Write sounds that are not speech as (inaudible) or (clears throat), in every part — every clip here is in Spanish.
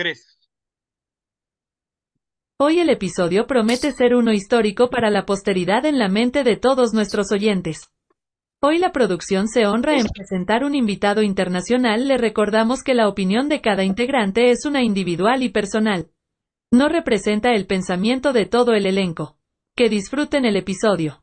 2003. Hoy el episodio promete ser uno histórico para la posteridad en la mente de todos nuestros oyentes. Hoy la producción se honra en presentar un invitado internacional. Le recordamos que la opinión de cada integrante es una individual y personal. No representa el pensamiento de todo el elenco. Que disfruten el episodio.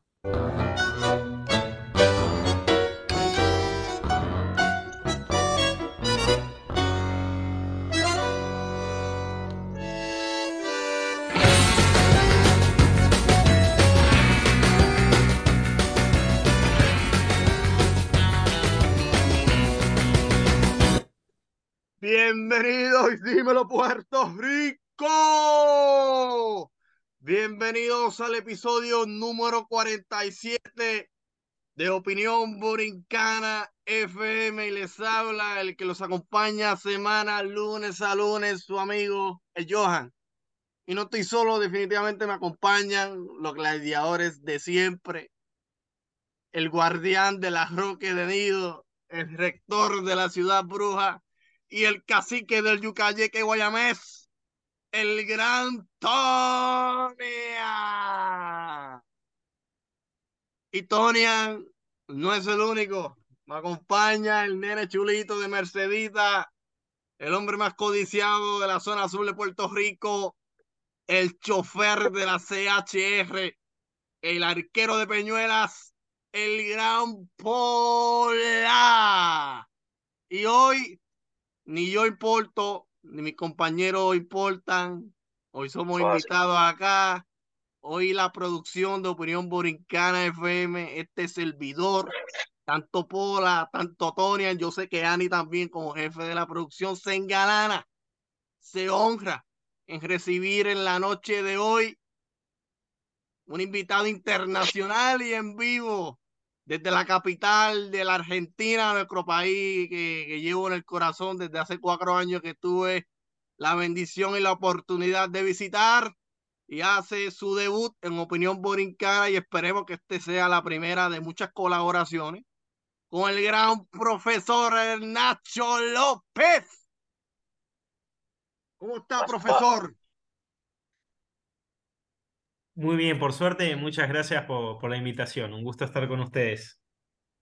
Bienvenidos, dímelo Puerto Rico. Bienvenidos al episodio número 47 de Opinión Borincana FM y les habla el que los acompaña semana, lunes a lunes, su amigo el Johan. Y no estoy solo, definitivamente me acompañan los gladiadores de siempre, el guardián de la Roque de Nido, el rector de la ciudad bruja y el cacique del Yucayeque Guayamés, el gran Tonia. Y Tonia no es el único. Me acompaña el nene chulito de Mercedita, el hombre más codiciado de la zona azul de Puerto Rico, el chofer de la CHR, el arquero de Peñuelas, el gran Pola. Y hoy ni yo importo, ni mis compañeros importan. Hoy somos invitados acá. Hoy la producción de Opinión Borincana FM, este servidor, tanto Pola, tanto Tonia, yo sé que Ani también como jefe de la producción se engalana, se honra en recibir en la noche de hoy un invitado internacional y en vivo desde la capital de la Argentina, nuestro país que, llevo en el corazón desde hace cuatro años que tuve la bendición y la oportunidad de visitar y hace su debut en Opinión Borincana y esperemos que este sea la primera de muchas colaboraciones con el gran profesor Nacho López. ¿Cómo está, profesor? Muy bien, por suerte, muchas gracias por, la invitación. Un gusto estar con ustedes.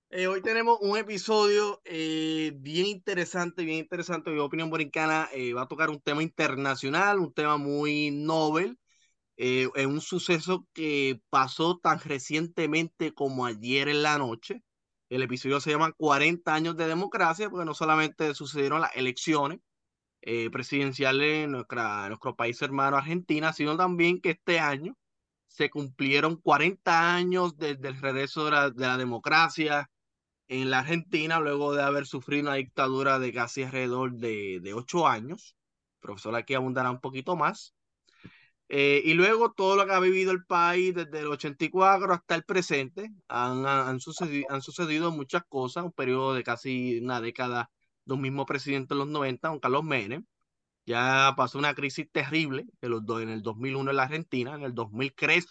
Eh, hoy tenemos un episodio eh, bien interesante, bien interesante. Mi opinión borincana eh, va a tocar un tema internacional, un tema muy novel, en un suceso que pasó tan recientemente como ayer en la noche. El episodio se llama 40 años de democracia, porque no solamente sucedieron las elecciones presidenciales en, nuestra, en nuestro país hermano Argentina, sino también que este año se cumplieron 40 años desde el regreso de la, democracia en la Argentina, luego de haber sufrido una dictadura de casi alrededor de, de 8 años. El profesor aquí abundará un poquito más. Eh, y luego todo lo que ha vivido el país desde el 84 hasta el presente, han, han, sucedido, han sucedido muchas cosas, un periodo de casi una década, los mismos presidentes en los 90, don Carlos Menem, ya pasó una crisis terrible en, los en el 2001 en la Argentina, en el 2003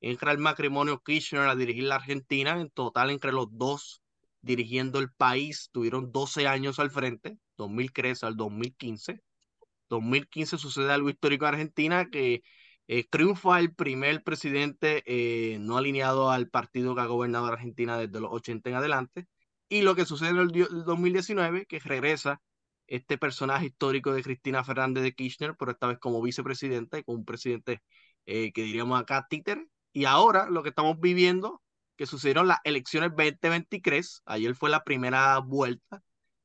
entra el matrimonio Kirchner a dirigir la Argentina, en total entre los dos dirigiendo el país, tuvieron 12 años al frente, 2003 al 2015. 2015 sucede algo histórico en Argentina que eh, triunfa el primer presidente eh, no alineado al partido que ha gobernado Argentina desde los 80 en adelante. Y lo que sucede en el 2019, que regresa este personaje histórico de Cristina Fernández de Kirchner, pero esta vez como vicepresidenta y con un presidente eh, que diríamos acá títere. Y ahora lo que estamos viviendo, que sucedieron las elecciones 2023, ayer fue la primera vuelta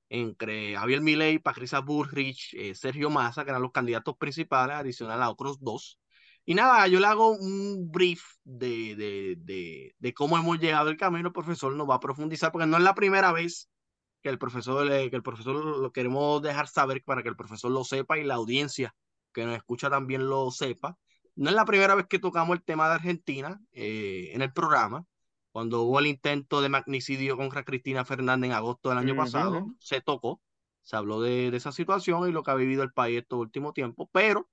entre Javier Milei, Patricia Bullrich, eh, Sergio Massa, que eran los candidatos principales, adicional a otros dos. Y nada, yo le hago un brief de, de, de, de cómo hemos llegado el camino. El profesor nos va a profundizar, porque no es la primera vez que el profesor, que el profesor lo queremos dejar saber para que el profesor lo sepa y la audiencia que nos escucha también lo sepa. No es la primera vez que tocamos el tema de Argentina eh, en el programa. Cuando hubo el intento de magnicidio contra Cristina Fernández en agosto del año pasado, se tocó, se habló de, de, esa situación y lo que ha vivido el país estos últimos tiempos, pero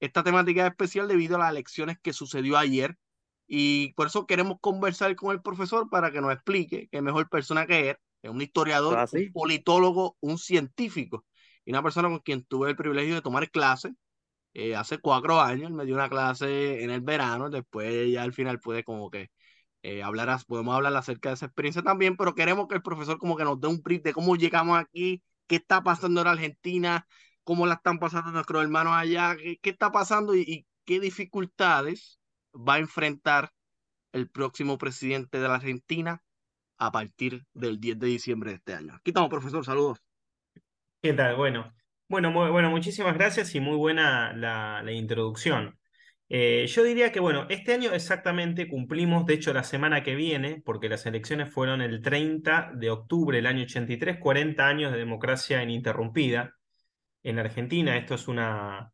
esta temática es especial debido a las elecciones que sucedió ayer y por eso queremos conversar con el profesor para que nos explique qué mejor persona que él un historiador, un politólogo, un científico y una persona con quien tuve el privilegio de tomar clase eh, hace cuatro años, me dio una clase en el verano, después ya al final pude como que eh, hablar, podemos hablar acerca de esa experiencia también, pero queremos que el profesor como que nos dé un brief de cómo llegamos aquí, qué está pasando en Argentina, cómo la están pasando nuestros hermanos allá, qué, qué está pasando y, qué dificultades va a enfrentar el próximo presidente de la Argentina a partir del 10 de diciembre de este año. Aquí estamos, profesor, saludos. ¿Qué tal? Bueno, bueno, bueno, muchísimas gracias y muy buena la, introducción. Eh, yo diría que, bueno, este año exactamente cumplimos, de hecho, la semana que viene, porque las elecciones fueron el 30 de octubre del año 83, 40 años de democracia ininterrumpida en Argentina. Esto es una,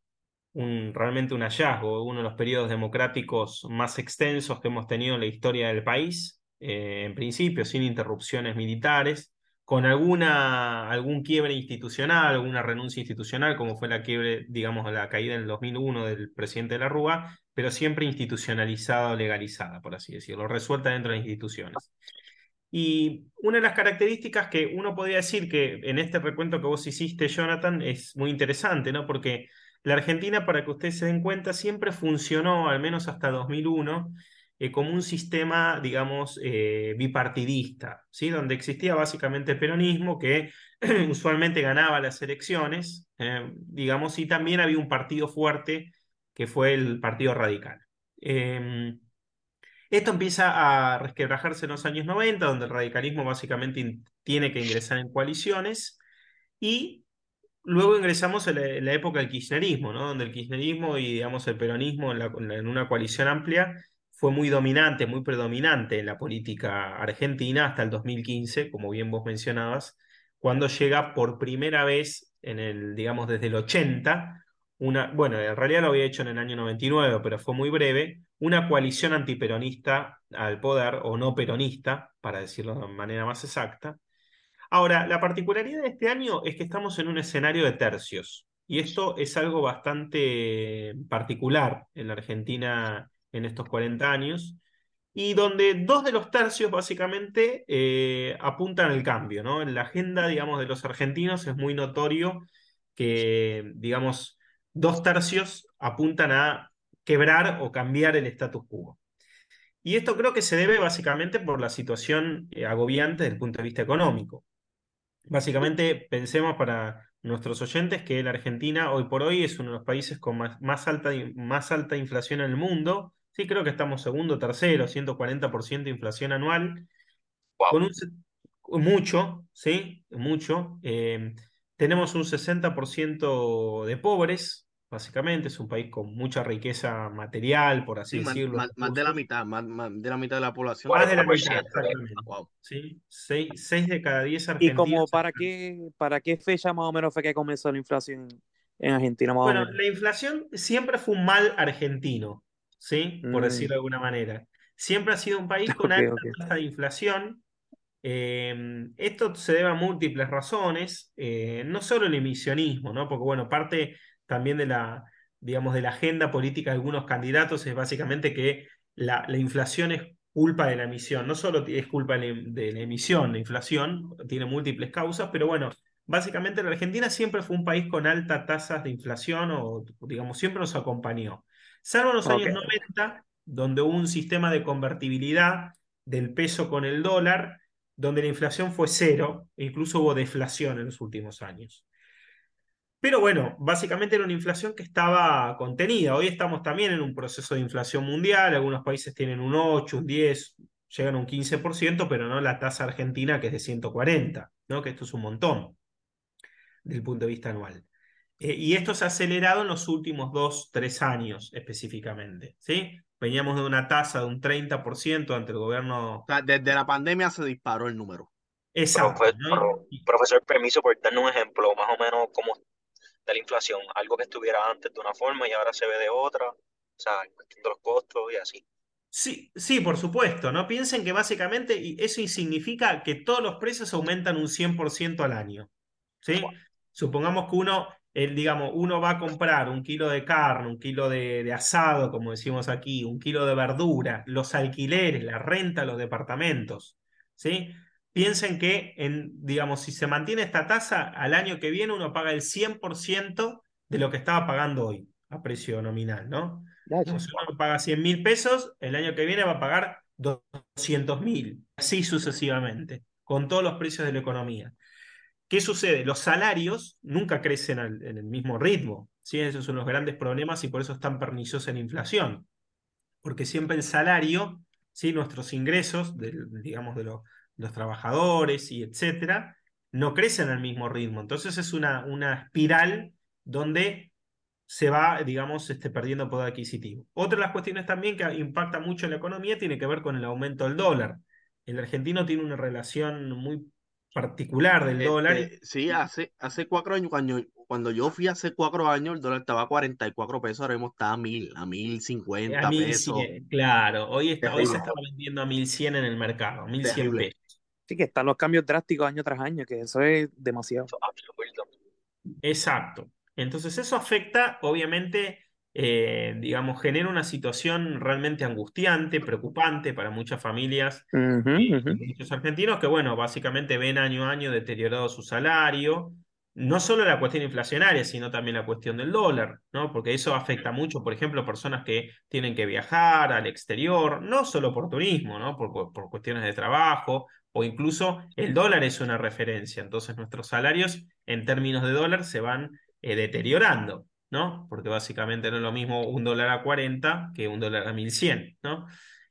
un, realmente un hallazgo, uno de los periodos democráticos más extensos que hemos tenido en la historia del país, eh, en principio, sin interrupciones militares con alguna, algún quiebre institucional, alguna renuncia institucional, como fue la quiebre, digamos, la caída en el 2001 del presidente de la Rúa, pero siempre institucionalizada o legalizada, por así decirlo, resuelta dentro de las instituciones. Y una de las características que uno podría decir que en este recuento que vos hiciste, Jonathan, es muy interesante, ¿no? Porque la Argentina, para que ustedes se den cuenta, siempre funcionó, al menos hasta 2001, eh, como un sistema, digamos, eh, bipartidista, ¿sí? donde existía básicamente el peronismo que (clears throat) usualmente ganaba las elecciones, eh, digamos, y también había un partido fuerte que fue el Partido Radical. Esto empieza a resquebrajarse en los años 90, donde el radicalismo básicamente tiene que ingresar en coaliciones y luego ingresamos en la, época del kirchnerismo, donde el kirchnerismo y digamos, el peronismo en una coalición amplia fue muy dominante, muy predominante en la política argentina hasta el 2015, como bien vos mencionabas, cuando llega por primera vez en el, digamos, desde el 80, una, bueno, en realidad lo había hecho en el año 99, pero fue muy breve, una coalición antiperonista al poder, o no peronista, para decirlo de manera más exacta. Ahora, la particularidad de este año es que estamos en un escenario de tercios, y esto es algo bastante particular en la Argentina en estos 40 años, y donde dos de los tercios básicamente eh, apuntan al cambio, ¿no? En la agenda, digamos, de los argentinos es muy notorio que, digamos, dos tercios apuntan a quebrar o cambiar el status quo. Y esto creo que se debe básicamente por la situación eh, agobiante desde el punto de vista económico. Básicamente, pensemos para nuestros oyentes que la Argentina hoy por hoy es uno de los países con más, alta, más alta inflación en el mundo, Sí, creo que estamos segundo, tercero, 140% de inflación anual. Con un, mucho, ¿sí? Mucho. Eh, tenemos un 60% de pobres, básicamente. Es un país con mucha riqueza material, por así decirlo. Más, de la mitad, más, de la mitad de la población. Más de la mitad, exactamente. ¿sí? Seis, de cada diez argentinos. ¿Y como para qué, para qué fecha más o menos fue que comenzó la inflación en Argentina? bueno, la inflación siempre fue un mal argentino. ¿Sí? Por decirlo de mm. alguna manera. Siempre ha sido un país con alta tasa de inflación. Em, esto se debe a múltiples razones, eh, no solo el emisionismo, ¿no? Porque, bueno, parte también de la, digamos, de la agenda política de algunos candidatos es básicamente que la, la inflación es culpa de la emisión. No solo es culpa de la emisión, la inflación tiene múltiples causas, pero bueno, básicamente la Argentina siempre fue un país con altas tasas de inflación o, digamos, siempre nos acompañó. Salvo los años 90, donde hubo un sistema de convertibilidad del peso con el dólar, donde la inflación fue cero, e incluso hubo deflación en los últimos años. Pero bueno, básicamente era una inflación que estaba contenida. Hoy estamos también en un proceso de inflación mundial, algunos países tienen un 8, un 10, llegan a un 15%, pero no la tasa argentina que es de 140, ¿no? que esto es un montón desde el punto de vista anual. Eh, y esto se ha acelerado en los últimos dos, tres años específicamente. ¿sí? Veníamos de una tasa de un 30% ante el gobierno. O sea, desde la pandemia se disparó el número. Exacto. Profesor, permiso por darnos un ejemplo, más o menos como de la inflación, algo que estuviera antes de una forma y ahora se ve de otra, o sea, en cuestión de los costos y así. Sí, sí, por supuesto, ¿no? Piensen que básicamente eso significa que todos los precios aumentan un 100% al año, ¿sí? Supongamos que uno digamos, uno va a comprar un kilo de carne, un kilo de, asado, como decimos aquí, un kilo de verdura, los alquileres, la renta, los departamentos, ¿sí? piensen que, en, digamos, si se mantiene esta tasa, al año que viene uno paga el 100% de lo que estaba pagando hoy, a precio nominal, ¿no? si uno paga 100 mil pesos, el año que viene va a pagar 200 mil, así sucesivamente, con todos los precios de la economía. ¿Qué sucede? Los salarios nunca crecen en el mismo ritmo. ¿sí? Esos son los grandes problemas y por eso es tan perniciosa la inflación. Porque siempre el salario, ¿sí? nuestros ingresos, digamos, de los trabajadores y etcétera, no crecen al mismo ritmo. Entonces es una, una espiral donde se va, digamos, este, perdiendo poder adquisitivo. Otra de las cuestiones también que impacta mucho en la economía tiene que ver con el aumento del dólar. El argentino tiene una relación muy particular del dólar. Este, sí, hace, hace cuatro años, cuando, cuando yo fui hace cuatro años, el dólar estaba a 44 pesos, ahora mismo está a mil, a mil cincuenta pesos. Claro, hoy, está, hoy se está vendiendo a mil cien en el mercado, mil cien pesos. Sí, que están los cambios drásticos año tras año, que eso es demasiado. Exacto. Entonces eso afecta, obviamente, eh, digamos, genera una situación realmente angustiante, preocupante para muchas familias y muchos argentinos que, bueno, básicamente ven año a año deteriorado su salario. No solo la cuestión inflacionaria, sino también la cuestión del dólar, ¿no? Porque eso afecta mucho, por ejemplo, personas que tienen que viajar al exterior, no solo por turismo, ¿no? Por, por cuestiones de trabajo, o incluso el dólar es una referencia. Entonces nuestros salarios en términos de dólar se van eh, deteriorando. ¿No? Porque básicamente no es lo mismo un dólar a 40 que un dólar a 1100, ¿no?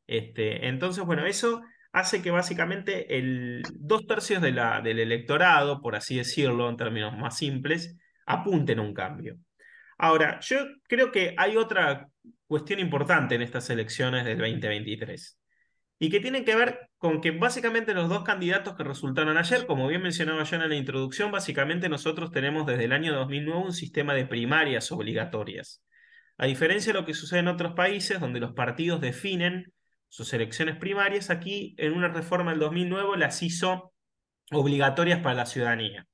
Este, entonces, bueno, eso hace que básicamente el dos tercios del electorado, por así decirlo, en términos más simples, apunten a un cambio. Ahora, yo creo que hay otra cuestión importante en estas elecciones del 2023 y que tiene que ver con que básicamente los dos candidatos que resultaron ayer, como bien mencionaba yo en la introducción, básicamente nosotros tenemos desde el año 2009 un sistema de primarias obligatorias. A diferencia de lo que sucede en otros países, donde los partidos definen sus elecciones primarias, aquí en una reforma del 2009 las hizo obligatorias para la ciudadanía.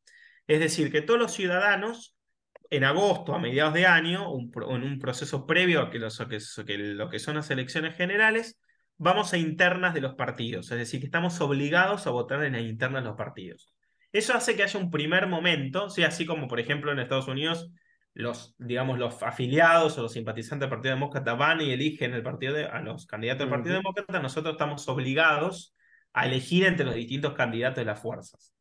Es decir, que todos los ciudadanos, en agosto, a mediados de año, en un proceso previo a que, que lo que son las elecciones generales, vamos a internas de los partidos, es decir, que estamos obligados a votar en las internas de los partidos. Eso hace que haya un primer momento, ¿sí? así como por ejemplo en Estados Unidos los, digamos, los afiliados o los simpatizantes del Partido Demócrata van y eligen el partido a los candidatos del Partido Demócrata, nosotros estamos obligados a elegir entre los distintos candidatos de las fuerzas.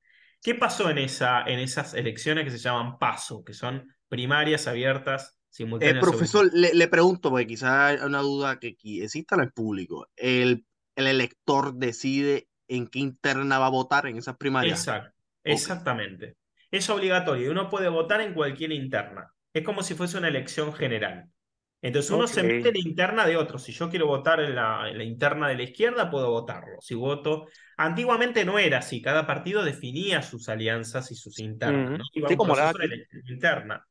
¿Qué pasó en, esa, en esas elecciones que se llaman PASO, que son primarias abiertas el profesor, le, pregunto, porque quizás hay una duda que exista en el público. El, el elector decide en qué interna va a votar en esas primarias. Exacto, exactamente. Es obligatorio. Uno puede votar en cualquier interna. Es como si fuese una elección general. Entonces uno se mete en la interna de otro. Si yo quiero votar en la, interna de la izquierda, puedo votarlo. Si voto. Antiguamente no era así. Cada partido definía sus alianzas y sus internas. sí, como la interna.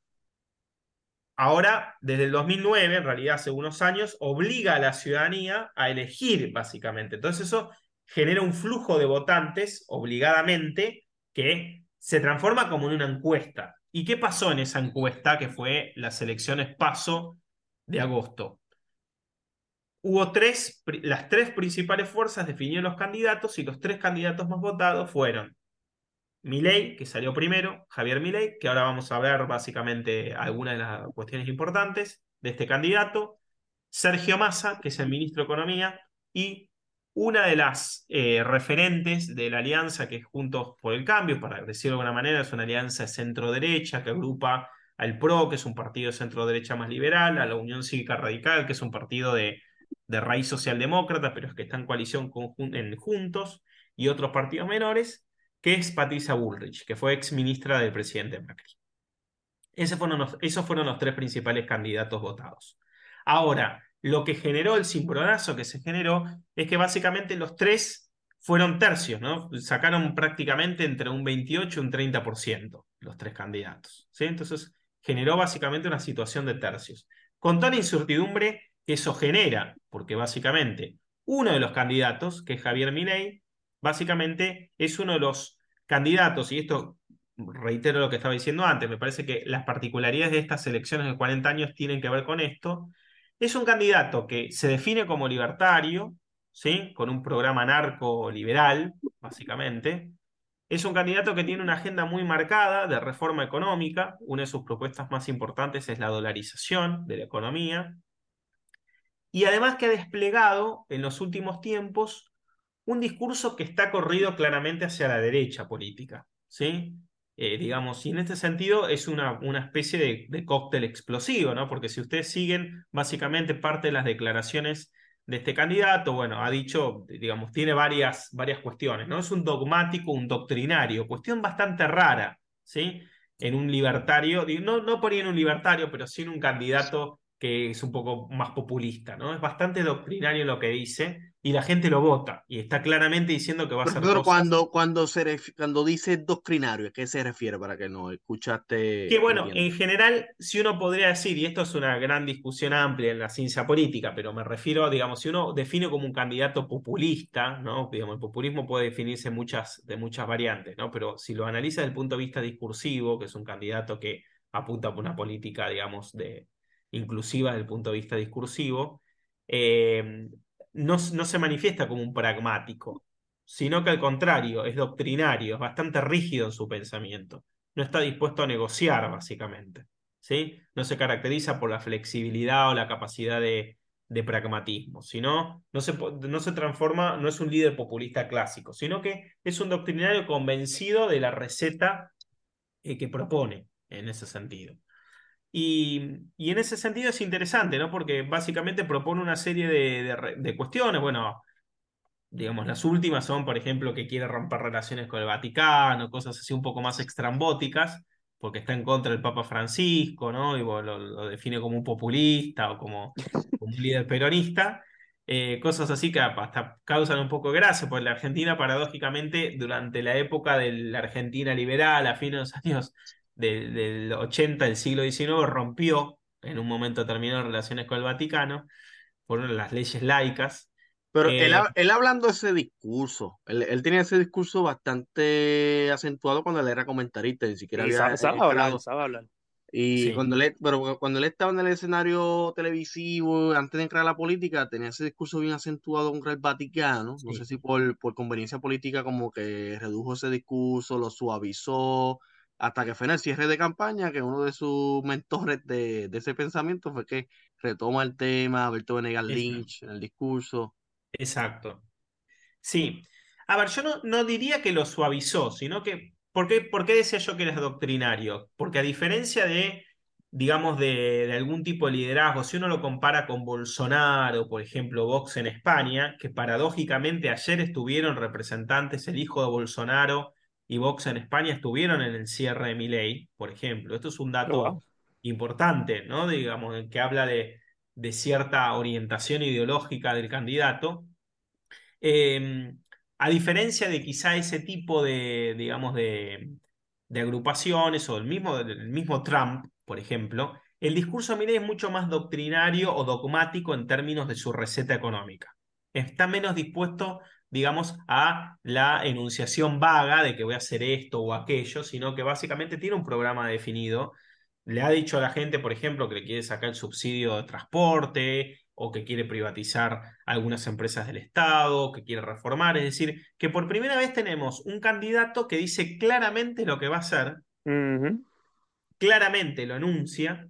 Ahora, desde el 2009, en realidad hace unos años, obliga a la ciudadanía a elegir, básicamente. Entonces eso genera un flujo de votantes, obligadamente, que se transforma como en una encuesta. ¿Y qué pasó en esa encuesta que fue las elecciones PASO de agosto? Hubo tres, las tres principales fuerzas definieron los candidatos y los tres candidatos más votados fueron Milei, que salió primero, Javier Milei, que ahora vamos a ver básicamente algunas de las cuestiones importantes de este candidato, Sergio Massa, que es el ministro de Economía, y una de las eh, referentes de la alianza que es Juntos por el Cambio, para decirlo de alguna manera, es una alianza de centro-derecha que agrupa al PRO, que es un partido de centro-derecha más liberal, a la Unión Cívica Radical, que es un partido de, de raíz socialdemócrata, pero es que está en coalición con en Juntos, y otros partidos menores, que es Patricia Bullrich, que fue ex ministra del presidente Macri. esos fueron los tres principales candidatos votados. Ahora, lo que generó el cimbronazo que se generó es que básicamente los tres fueron tercios, ¿no? Sacaron prácticamente entre un 28 y un 30% los tres candidatos. ¿sí? Entonces generó básicamente una situación de tercios. Con tal incertidumbre que eso genera, porque básicamente uno de los candidatos, que es Javier Milei, básicamente es uno de los candidatos, y esto reitero lo que estaba diciendo antes, me parece que las particularidades de estas elecciones de 40 años tienen que ver con esto, es un candidato que se define como libertario, ¿sí? Con un programa narco-liberal, básicamente. Es un candidato que tiene una agenda muy marcada de reforma económica. Una de sus propuestas más importantes es la dolarización de la economía. Y además que ha desplegado en los últimos tiempos un discurso que está corrido claramente hacia la derecha política. ¿sí? Eh, digamos, y en este sentido es una, una especie de, cóctel explosivo, ¿no? Porque si ustedes siguen básicamente parte de las declaraciones de este candidato, bueno, ha dicho, digamos, tiene varias, varias cuestiones, ¿no? Es un dogmático, un doctrinario, cuestión bastante rara, ¿sí? En un libertario, no, no por ahí en un libertario, pero sí en un candidato que es un poco más populista, ¿no? Es bastante doctrinario lo que dice y la gente lo vota y está claramente diciendo que va a ser. Pero cuando, cuando, se cuando dice doctrinario, ¿a qué se refiere para que no escuchaste? Que bueno, en general, si uno podría decir, y esto es una gran discusión amplia en la ciencia política, pero me refiero, digamos, si uno define como un candidato populista, ¿no? Digamos, el populismo puede definirse muchas, de muchas variantes, ¿no? Pero si lo analiza desde el punto de vista discursivo, que es un candidato que apunta por una política, digamos, de inclusiva desde el punto de vista discursivo, eh, no, no, se manifiesta como un pragmático, sino que al contrario, es doctrinario, es bastante rígido en su pensamiento, no está dispuesto a negociar, básicamente. ¿sí? No se caracteriza por la flexibilidad o la capacidad de, pragmatismo, sino no se, no se transforma, no es un líder populista clásico, sino que es un doctrinario convencido de la receta eh, que propone en ese sentido. Y, y, en ese sentido es interesante, ¿no? Porque básicamente propone una serie de, de, cuestiones. Bueno, digamos, las últimas son, por ejemplo, que quiere romper relaciones con el Vaticano, cosas así un poco más extrambóticas, porque está en contra del Papa Francisco, ¿no? Y lo, define como un populista o como, como un líder peronista. Eh, cosas así que hasta causan un poco de gracia, porque la Argentina, paradójicamente, durante la época de la Argentina liberal, a fines de los años del, del 80 del siglo XIX rompió en un momento determinado relaciones con el Vaticano, fueron las leyes laicas. Pero eh, él, él, hablando de ese discurso, él, él, tenía ese discurso bastante acentuado cuando él era comentarista, ni siquiera había sabe, sabe hablar, sabe hablar. Y sí. cuando él, pero cuando él estaba en el escenario televisivo, antes de entrar a la política, tenía ese discurso bien acentuado contra el Vaticano. Sí. No sé si por, por conveniencia política como que redujo ese discurso, lo suavizó, hasta que fue en el cierre de campaña que uno de sus mentores de, de ese pensamiento fue que retoma el tema, Alberto Venegas Lynch, en el discurso. Exacto. Sí. A ver, yo no, no diría que lo suavizó, sino que, ¿por qué, ¿por qué decía yo que era doctrinario? Porque a diferencia de, digamos, de, de, algún tipo de liderazgo, si uno lo compara con Bolsonaro, por ejemplo, Vox en España, que paradójicamente ayer estuvieron representantes, el hijo de Bolsonaro, y Vox en España estuvieron en el cierre de Milei, por ejemplo. Esto es un dato oh, wow. importante, ¿no? Digamos, que habla de, de, cierta orientación ideológica del candidato. Eh, a diferencia de quizá ese tipo de, digamos, de, de agrupaciones o el mismo, el mismo Trump, por ejemplo, el discurso de Milei es mucho más doctrinario o dogmático en términos de su receta económica. Está menos dispuesto digamos, a la enunciación vaga de que voy a hacer esto o aquello, sino que básicamente tiene un programa definido. Le ha dicho a la gente, por ejemplo, que le quiere sacar el subsidio de transporte o que quiere privatizar algunas empresas del Estado, que quiere reformar. Es decir, que por primera vez tenemos un candidato que dice claramente lo que va a hacer, uh -huh. claramente lo enuncia,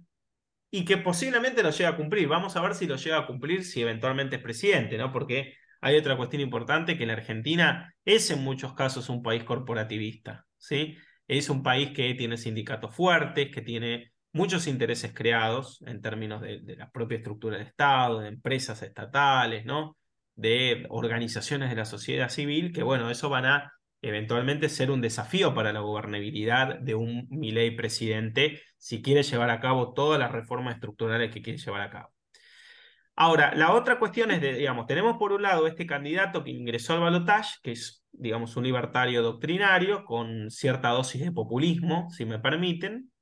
y que posiblemente lo llegue a cumplir. Vamos a ver si lo llega a cumplir si eventualmente es presidente, ¿no? Porque hay otra cuestión importante, que la Argentina es en muchos casos un país corporativista, ¿sí? Es un país que tiene sindicatos fuertes, que tiene muchos intereses creados en términos de, la propia estructura del Estado, de empresas estatales, ¿no? De organizaciones de la sociedad civil, que bueno, eso van a eventualmente ser un desafío para la gobernabilidad de un Milei presidente si quiere llevar a cabo todas las reformas estructurales que quiere llevar a cabo. Ahora, la otra cuestión es, de, digamos, tenemos por un lado este candidato que ingresó al balotaje, que es, digamos, un libertario doctrinario con cierta dosis de populismo, si me permiten.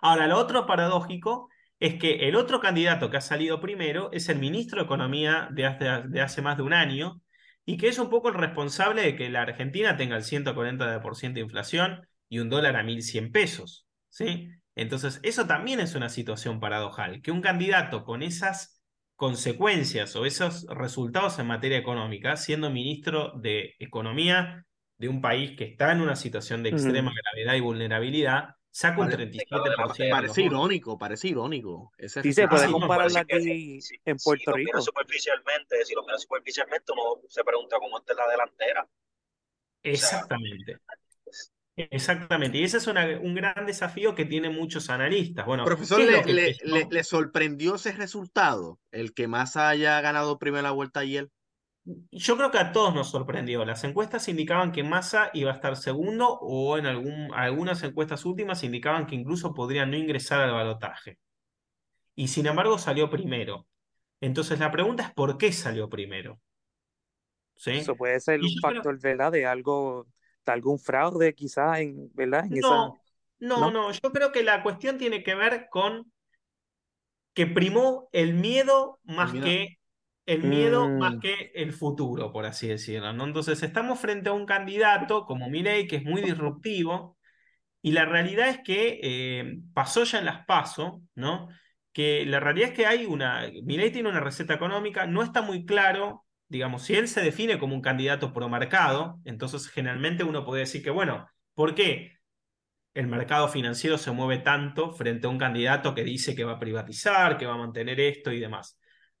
Ahora, lo otro paradójico es que el otro candidato que ha salido primero es el ministro de Economía de hace, más de un año y que es un poco el responsable de que la Argentina tenga el 140% de inflación y un dólar a 1.100 pesos, ¿sí? Entonces, eso también es una situación paradojal, que un candidato con esas consecuencias o esos resultados en materia económica, siendo ministro de Economía de un país que está en una situación de extrema gravedad y vulnerabilidad, saca un 37%. Parece irónico, parece irónico. sí, se puede comparar aquí en Puerto Rico. Si superficialmente, si lo miras superficialmente, uno se pregunta cómo está la delantera. Exactamente. Exactamente, y ese es un gran desafío que tienen muchos analistas. Bueno, Profesor, le, sorprendió ese resultado? ¿El que más haya ganado primera vuelta ayer? Yo creo que a todos nos sorprendió. Las encuestas indicaban que Massa iba a estar segundo o en algún, algunas encuestas últimas indicaban que incluso podría no ingresar al balotaje. Y sin embargo salió primero. Entonces la pregunta es ¿por qué salió primero? ¿Sí? Eso puede ser un factor, ¿verdad? De algo algún fraude quizás en, ¿verdad? no, no, no, yo creo que la cuestión tiene que ver con que primó el miedo más que el miedo más mm. que el futuro, por así decirlo. ¿no? Entonces estamos frente a un candidato como Milei que es muy disruptivo y la realidad es que eh, pasó ya en las PASO, ¿no? Que la realidad es que hay una, Milei tiene una receta económica, no está muy claro digamos, si él se define como un candidato pro mercado, entonces generalmente uno puede decir que, bueno, ¿por qué el mercado financiero se mueve tanto frente a un candidato que dice que va a privatizar, que va a mantener esto y demás?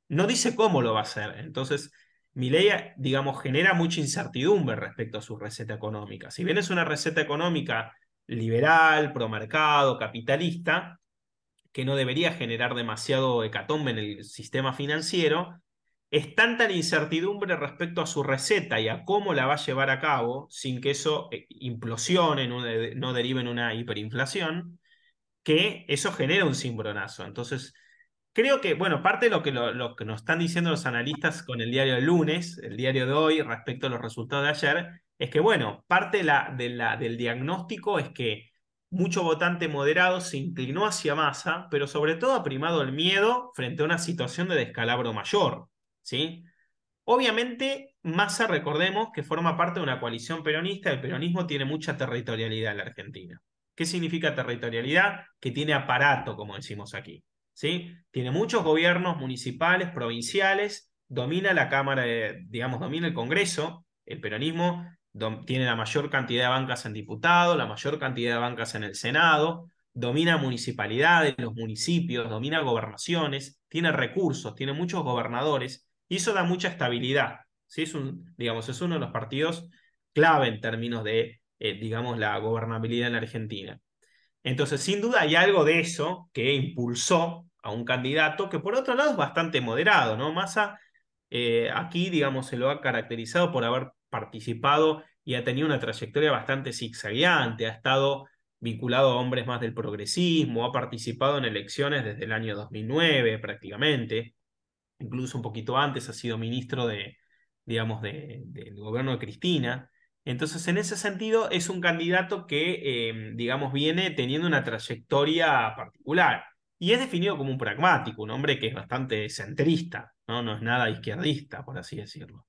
No dice cómo lo va a hacer. Entonces, mi ley, digamos, genera mucha incertidumbre respecto a su receta económica. Si bien es una receta económica liberal, pro mercado, capitalista, que no debería generar demasiado hecatombe en el sistema financiero, es tanta la incertidumbre respecto a su receta y a cómo la va a llevar a cabo sin que eso eh, implosione, no, derive en una hiperinflación, que eso genera un cimbronazo. Entonces, creo que, bueno, parte de lo que, lo, que nos están diciendo los analistas con el diario del lunes, el diario de hoy, respecto a los resultados de ayer, es que, bueno, parte del diagnóstico es que mucho votante moderado se inclinó hacia masa, pero sobre todo ha primado el miedo frente a una situación de descalabro mayor. ¿Sí? Obviamente, Massa, recordemos que forma parte de una coalición peronista, el peronismo tiene mucha territorialidad en la Argentina. ¿Qué significa territorialidad? Que tiene aparato, como decimos aquí. ¿sí? Tiene muchos gobiernos municipales, provinciales, domina la Cámara, de, digamos, domina el Congreso, el peronismo tiene la mayor cantidad de bancas en diputados, la mayor cantidad de bancas en el Senado, domina municipalidades, los municipios, domina gobernaciones, tiene recursos, tiene muchos gobernadores y eso da mucha estabilidad. ¿sí? Es, un, digamos, es uno de los partidos clave en términos de, eh, digamos, la gobernabilidad en la Argentina. Entonces, sin duda hay algo de eso que impulsó a un candidato que por otro lado es bastante moderado, ¿no? Massa eh, aquí, digamos, se lo ha caracterizado por haber participado y ha tenido una trayectoria bastante zigzagueante, ha estado vinculado a hombres más del progresismo, ha participado en elecciones desde el año 2009 prácticamente, incluso un poquito antes ha sido ministro de, digamos, del gobierno de Cristina. Entonces, en ese sentido, es un candidato que, eh, digamos, viene teniendo una trayectoria particular. Y es definido como un pragmático, un hombre que es bastante centrista, ¿no? No es nada izquierdista, por así decirlo.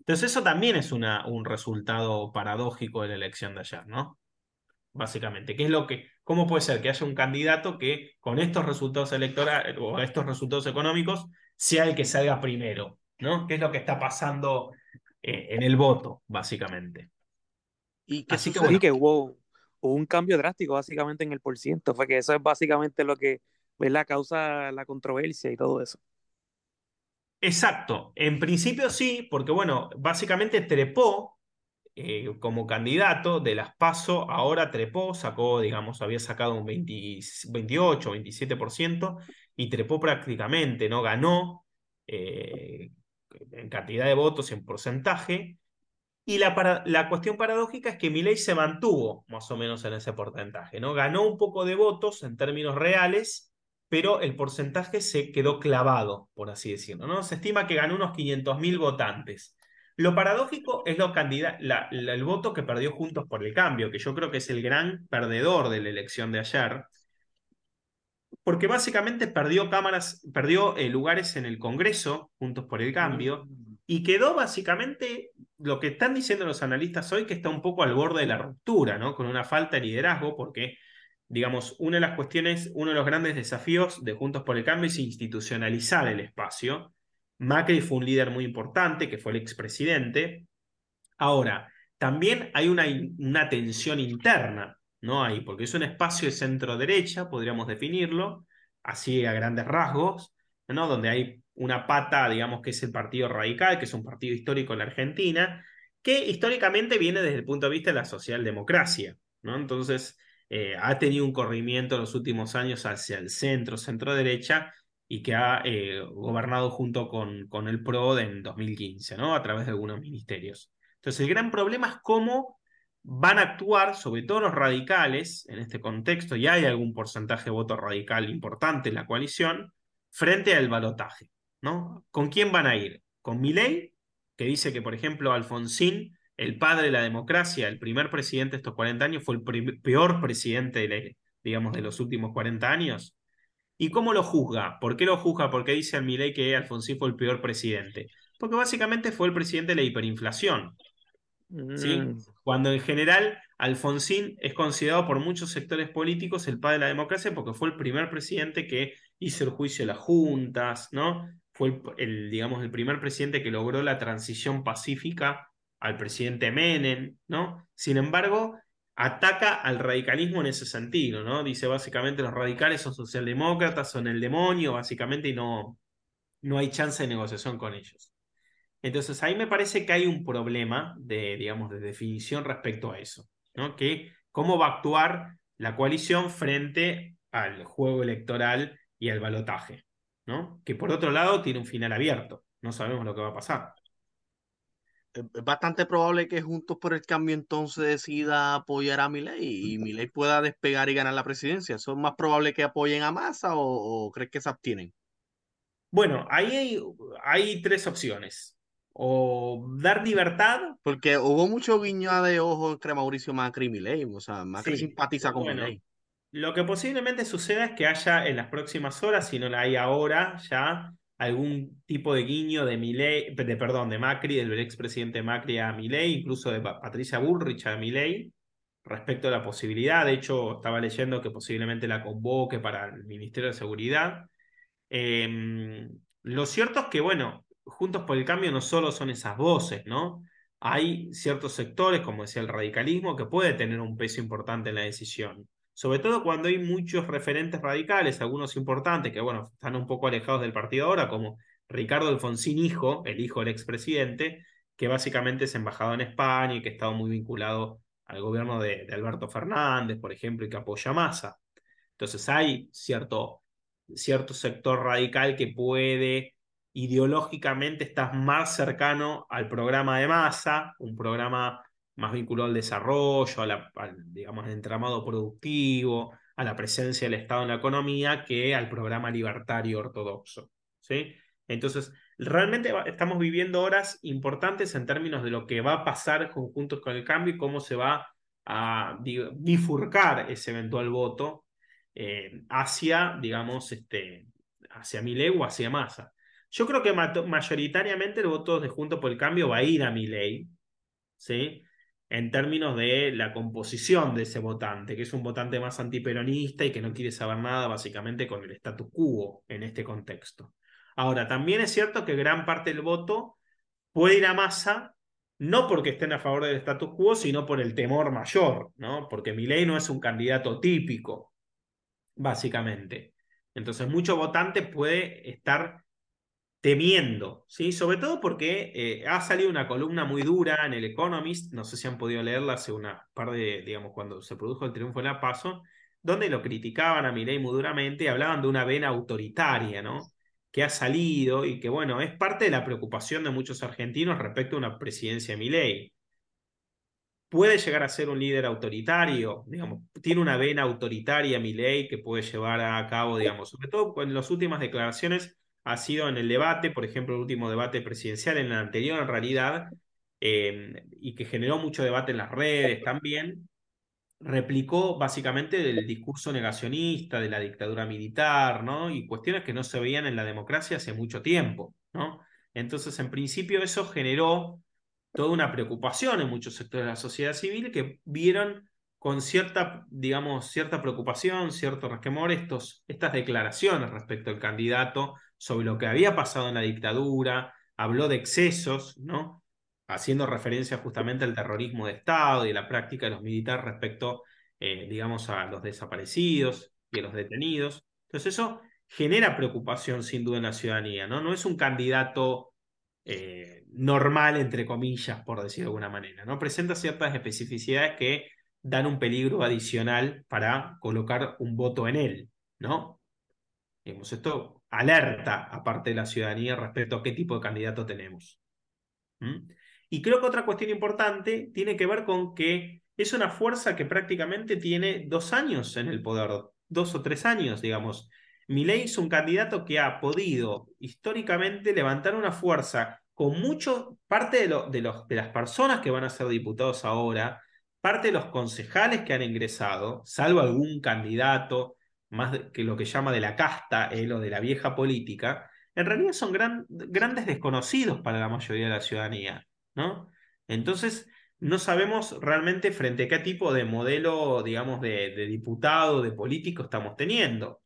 Entonces, eso también es una, un resultado paradójico de la elección de ayer, ¿no? Básicamente, ¿qué es lo que, cómo puede ser que haya un candidato que con estos resultados electorales o estos resultados económicos sea el que salga primero, ¿no? ¿Qué es lo que está pasando eh, en el voto, básicamente? Y que, Así que, que hubo, un cambio drástico, básicamente, en el porciento. Fue que eso es básicamente lo que la causa la controversia y todo eso. Exacto. En principio sí, porque bueno, básicamente trepó eh, como candidato de las PASO, ahora trepó, sacó, digamos, había sacado un 28, 27% y trepó prácticamente, ¿no? Ganó eh, en cantidad de votos y en porcentaje. Y la, la cuestión paradójica es que Milei se mantuvo más o menos en ese porcentaje, ¿no? Ganó un poco de votos en términos reales, pero el porcentaje se quedó clavado, por así decirlo, ¿no? Se estima que ganó unos 500.000 votantes. Lo paradójico es lo el voto que perdió Juntos por el Cambio, que yo creo que es el gran perdedor de la elección de ayer, porque básicamente perdió cámaras, perdió eh, lugares en el Congreso, Juntos por el Cambio, y quedó básicamente lo que están diciendo los analistas hoy, que está un poco al borde de la ruptura, ¿no? Con una falta de liderazgo, porque digamos, una de las cuestiones, uno de los grandes desafíos de Juntos por el Cambio es institucionalizar el espacio. Macri fue un líder muy importante, que fue el expresidente. Ahora, también hay una, una tensión interna, ¿no? hay porque es un espacio de centro-derecha, podríamos definirlo, así a grandes rasgos, ¿no? Donde hay una pata, digamos, que es el Partido Radical, que es un partido histórico en la Argentina, que históricamente viene desde el punto de vista de la socialdemocracia, ¿no? Entonces, eh, ha tenido un corrimiento en los últimos años hacia el centro, centro-derecha, y que ha eh, gobernado junto con, con el PRO en 2015, ¿no? A través de algunos ministerios. Entonces, el gran problema es cómo van a actuar, sobre todo los radicales, en este contexto, y hay algún porcentaje de voto radical importante en la coalición, frente al balotaje, ¿no? ¿Con quién van a ir? ¿Con Milei, que dice que, por ejemplo, Alfonsín el padre de la democracia, el primer presidente de estos 40 años, fue el peor presidente de, digamos, de los últimos 40 años. ¿Y cómo lo juzga? ¿Por qué lo juzga? ¿Por qué dice Milei que Alfonsín fue el peor presidente? Porque básicamente fue el presidente de la hiperinflación. ¿Sí? Mm. Cuando en general Alfonsín es considerado por muchos sectores políticos el padre de la democracia porque fue el primer presidente que hizo el juicio de las juntas, ¿no? Fue el digamos, el primer presidente que logró la transición pacífica al presidente Menem, ¿no? Sin embargo, ataca al radicalismo en ese sentido, ¿no? Dice básicamente los radicales son socialdemócratas, son el demonio, básicamente, y no, no hay chance de negociación con ellos. Entonces ahí me parece que hay un problema de, digamos, de definición respecto a eso, ¿no? Que cómo va a actuar la coalición frente al juego electoral y al balotaje, ¿no? Que por otro lado tiene un final abierto, no sabemos lo que va a pasar es bastante probable que Juntos por el Cambio entonces decida apoyar a Milei y Milei pueda despegar y ganar la presidencia. ¿Eso es más probable que apoyen a Massa o, crees que se abstienen? Bueno, ahí hay, hay, tres opciones. O dar libertad. Porque hubo mucho guiño de ojo entre Mauricio Macri y Milei. O sea, Macri simpatiza con Milei. Lo que posiblemente suceda es que haya en las próximas horas, si no la hay ahora, ya algún tipo de guiño de Milei, de, perdón, de Macri, del expresidente Macri a Milei, incluso de Patricia Bullrich a Milei, respecto a la posibilidad. De hecho, estaba leyendo que posiblemente la convoque para el Ministerio de Seguridad. Em, lo cierto es que, bueno, Juntos por el Cambio no solo son esas voces, ¿no? Hay ciertos sectores, como decía el radicalismo, que puede tener un peso importante en la decisión sobre todo cuando hay muchos referentes radicales, algunos importantes que, bueno, están un poco alejados del partido ahora, como Ricardo Alfonsín Hijo, el hijo del expresidente, que básicamente es embajador en España y que ha estado muy vinculado al gobierno de, Alberto Fernández, por ejemplo, y que apoya a Massa. Entonces hay cierto, cierto sector radical que puede ideológicamente estar más cercano al programa de Massa, un programa más vinculado al desarrollo, al, digamos, entramado productivo, a la presencia del Estado en la economía, que al programa libertario ortodoxo. ¿sí? Entonces, realmente estamos viviendo horas importantes en términos de lo que va a pasar juntos con el cambio y cómo se va a bifurcar ese eventual voto eh, hacia, digamos, este, hacia Milei o hacia Massa. Yo creo que mayoritariamente el voto de Juntos por el Cambio va a ir a Milei, ¿sí? en términos de la composición de ese votante, que es un votante más antiperonista y que no quiere saber nada básicamente con el status quo en este contexto. Ahora, también es cierto que gran parte del voto puede ir a masa, no porque estén a favor del status quo, sino por el temor mayor, ¿no? Porque Milei no es un candidato típico, básicamente. Entonces, mucho votante puede estar temiendo, ¿sí? Sobre todo porque eh, ha salido una columna muy dura en el Economist, no sé si han podido leerla hace una par de, digamos, cuando se produjo el triunfo de la PASO, donde lo criticaban a Milei muy duramente y hablaban de una vena autoritaria, ¿no? Que ha salido y que, bueno, es parte de la preocupación de muchos argentinos respecto a una presidencia de Milei. Puede llegar a ser un líder autoritario, digamos, tiene una vena autoritaria Milei que puede llevar a cabo, digamos, sobre todo en las últimas declaraciones ha sido en el debate, por ejemplo, el último debate presidencial, en el anterior en realidad, eh, y que generó mucho debate en las redes también, replicó básicamente el discurso negacionista de la dictadura militar, ¿no? Y cuestiones que no se veían en la democracia hace mucho tiempo, ¿no? Entonces, en principio, eso generó toda una preocupación en muchos sectores de la sociedad civil que vieron con cierta, digamos, cierta preocupación, cierto resquemor estos, estas declaraciones respecto al candidato sobre lo que había pasado en la dictadura, habló de excesos, ¿no? Haciendo referencia justamente al terrorismo de Estado y la práctica de los militares respecto, eh, digamos, a los desaparecidos y a los detenidos. Entonces eso genera preocupación sin duda en la ciudadanía, ¿no? No es un candidato eh, normal, entre comillas, por decir de alguna manera, ¿no? Presenta ciertas especificidades que dan un peligro adicional para colocar un voto en él, ¿no? Digamos, esto alerta aparte de la ciudadanía respecto a qué tipo de candidato tenemos. Y creo que otra cuestión importante tiene que ver con que es una fuerza que prácticamente tiene dos años en el poder, dos o tres años, digamos. Milei es un candidato que ha podido históricamente levantar una fuerza con mucho, parte de, de, los, de las personas que van a ser diputados ahora, parte de los concejales que han ingresado, salvo algún candidato más que lo que llama de la casta, él o de la vieja política, en realidad son grandes desconocidos para la mayoría de la ciudadanía, ¿no? Entonces, no sabemos realmente frente a qué tipo de modelo, digamos, de, de diputado, de político estamos teniendo.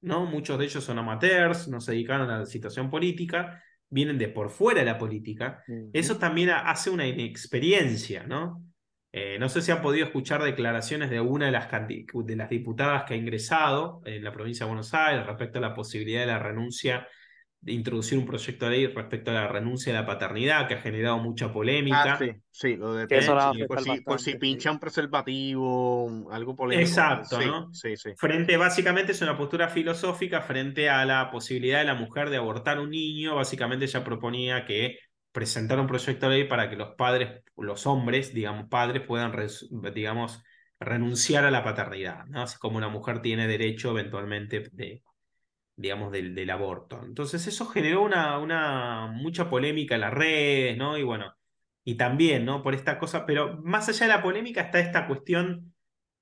¿no? Muchos de ellos son amateurs, no se dedicaron a la situación política, vienen de por fuera de la política. Eso también hace una inexperiencia, ¿no? Eh, no sé si han podido escuchar declaraciones de una de las, de las diputadas que ha ingresado en la provincia de Buenos Aires respecto a la posibilidad de la renuncia de introducir un proyecto de ley respecto a la renuncia de la paternidad, que ha generado mucha polémica. Ah, sí, sí, lo de por, si, pincha un preservativo, algo polémico. Exacto, ¿no? Sí, sí. Frente, básicamente es una postura filosófica frente a la posibilidad de la mujer de abortar un niño. Básicamente ella proponía que presentara un proyecto de ley para que los padres, los hombres, digamos, padres, puedan, digamos, renunciar a la paternidad, ¿no? Así como una mujer tiene derecho eventualmente de digamos, del, del aborto. Entonces eso generó una, una, mucha polémica en las redes, ¿no? Y bueno, y también, ¿no? Por esta cosa, pero más allá de la polémica está esta cuestión,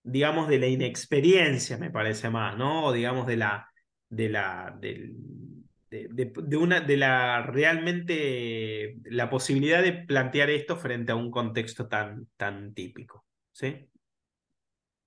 digamos, de la inexperiencia, me parece más, ¿no? O digamos, de la, de la, de, de, una, de la realmente, la posibilidad de plantear esto frente a un contexto tan, tan típico, ¿sí?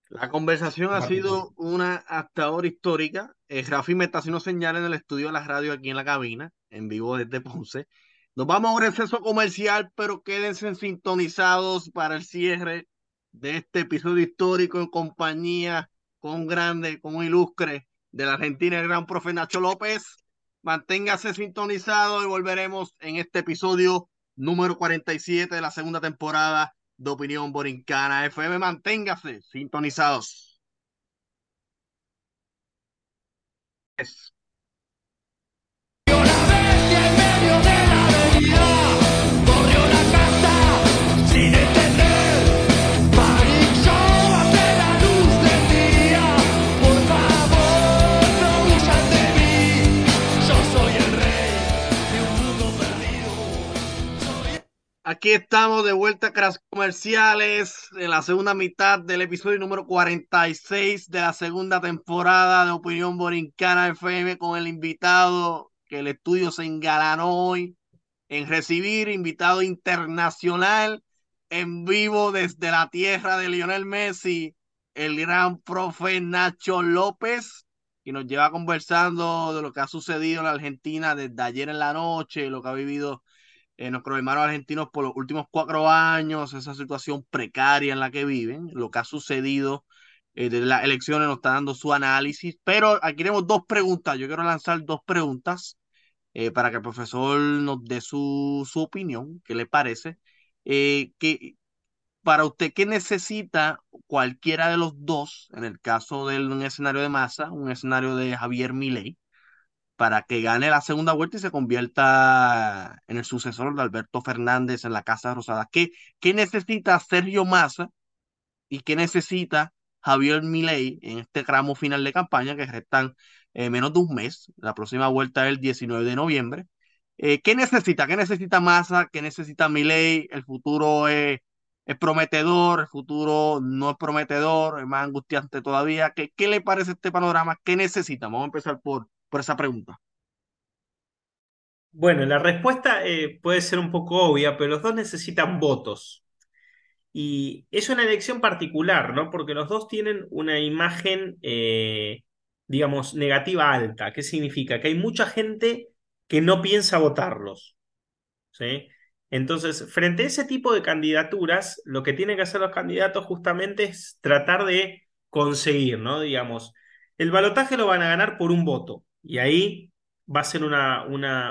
La conversación ha sido una hasta ahora histórica. Eh, Rafi me está haciendo señales en el estudio de la radio aquí en la cabina, en vivo desde Ponce. Nos vamos a un receso comercial, pero quédense sintonizados para el cierre de este episodio histórico en compañía con grande, con ilustre de la Argentina, el gran profe Nacho López. Manténgase sintonizado y volveremos en este episodio número 47 de la segunda temporada de Opinión Borincana FM. Manténgase sintonizados. Aquí estamos de vuelta a Comerciales en la segunda mitad del episodio número 46 de la segunda temporada de Opinión Borincana FM con el invitado que el estudio se engalanó hoy en recibir, invitado internacional en vivo desde la tierra de Lionel Messi, el gran profe Nacho López, y nos lleva conversando de lo que ha sucedido en la Argentina desde ayer en la noche, lo que ha vivido eh, nuestros hermanos argentinos por los últimos cuatro años, esa situación precaria en la que viven, lo que ha sucedido eh, desde las elecciones nos está dando su análisis, pero aquí tenemos dos preguntas, yo quiero lanzar dos preguntas eh, para que el profesor nos dé su, su opinión, qué le parece. Eh, que, para usted, ¿qué necesita cualquiera de los dos, en el caso de un escenario de masa, un escenario de Javier Milei, para que gane la segunda vuelta y se convierta en el sucesor de Alberto Fernández en la Casa Rosada. ¿Qué, qué necesita Sergio Massa y qué necesita Javier Milei en este tramo final de campaña que restan eh, menos de un mes? La próxima vuelta es el 19 de noviembre. Eh, ¿Qué necesita? ¿Qué necesita Massa? ¿Qué necesita Milei? El futuro es, es, prometedor, el futuro no es prometedor, es más angustiante todavía. ¿Qué, qué le parece este panorama? ¿Qué necesita? Vamos a empezar por, por esa pregunta? Bueno, la respuesta eh, puede ser un poco obvia, pero los dos necesitan votos. Y es una elección particular, ¿no? Porque los dos tienen una imagen, eh, digamos, negativa alta. ¿Qué significa? Que hay mucha gente que no piensa votarlos. ¿sí? Entonces, frente a ese tipo de candidaturas, lo que tienen que hacer los candidatos justamente es tratar de conseguir, ¿no? Digamos, el balotaje lo van a ganar por un voto. Y ahí va a ser una,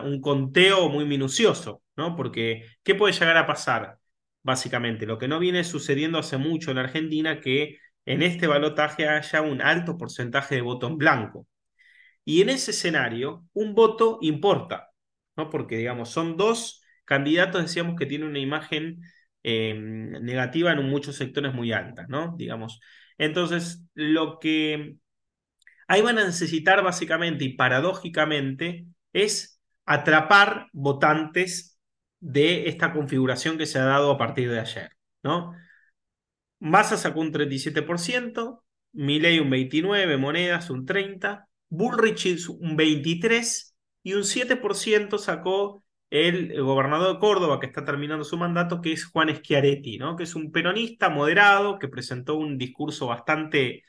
un conteo muy minucioso, ¿no? Porque, ¿qué puede llegar a pasar? básicamente. Lo que no viene sucediendo hace mucho en Argentina, que en este balotaje haya un alto porcentaje de voto en blanco. Y en ese escenario, un voto importa, ¿no? Porque, digamos, son dos candidatos, decíamos, que tienen una imagen em, negativa en muchos sectores muy alta, ¿no? Digamos. Entonces, lo que ahí van a necesitar básicamente y paradójicamente es atrapar votantes de esta configuración que se ha dado a partir de ayer, ¿no? Massa sacó un 37%, Milley un 29%, Monedas un 30%, Bullrich un 23% y un 7% sacó el, gobernador de Córdoba que está terminando su mandato, que es Juan Schiaretti, ¿no? que es un peronista moderado que presentó un discurso bastante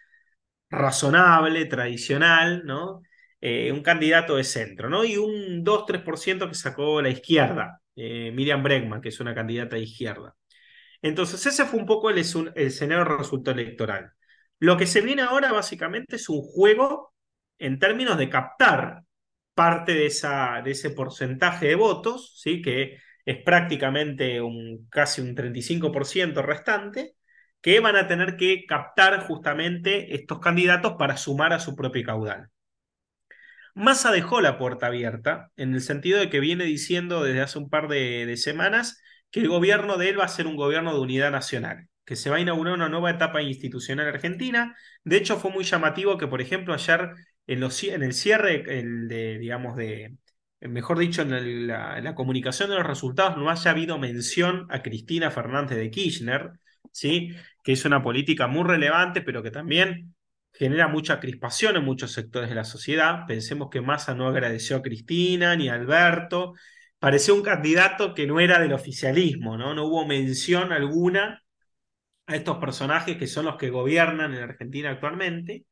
razonable, tradicional, ¿no? Eh, un candidato de centro, ¿no? y un 2-3% que sacó la izquierda, eh, Miriam Bregman, que es una candidata de izquierda. Entonces, ese fue un poco el, escenario resultado electoral. Lo que se viene ahora básicamente es un juego en términos de captar parte de, esa, de ese porcentaje de votos, ¿sí? que es prácticamente un, casi un 35% restante, que van a tener que captar justamente estos candidatos para sumar a su propio caudal. Massa dejó la puerta abierta en el sentido de que viene diciendo desde hace un par de, semanas que el gobierno de él va a ser un gobierno de unidad nacional, que se va a inaugurar una nueva etapa institucional argentina. De hecho, fue muy llamativo que, por ejemplo, ayer en, el cierre de, digamos, de, mejor dicho, en la, comunicación de los resultados no haya habido mención a Cristina Fernández de Kirchner, ¿sí? que es una política muy relevante, pero que también genera mucha crispación en muchos sectores de la sociedad. Pensemos que Massa no agradeció a Cristina ni a Alberto. Pareció un candidato que no era del oficialismo, ¿no? No hubo mención alguna a estos personajes que son los que gobiernan en Argentina actualmente.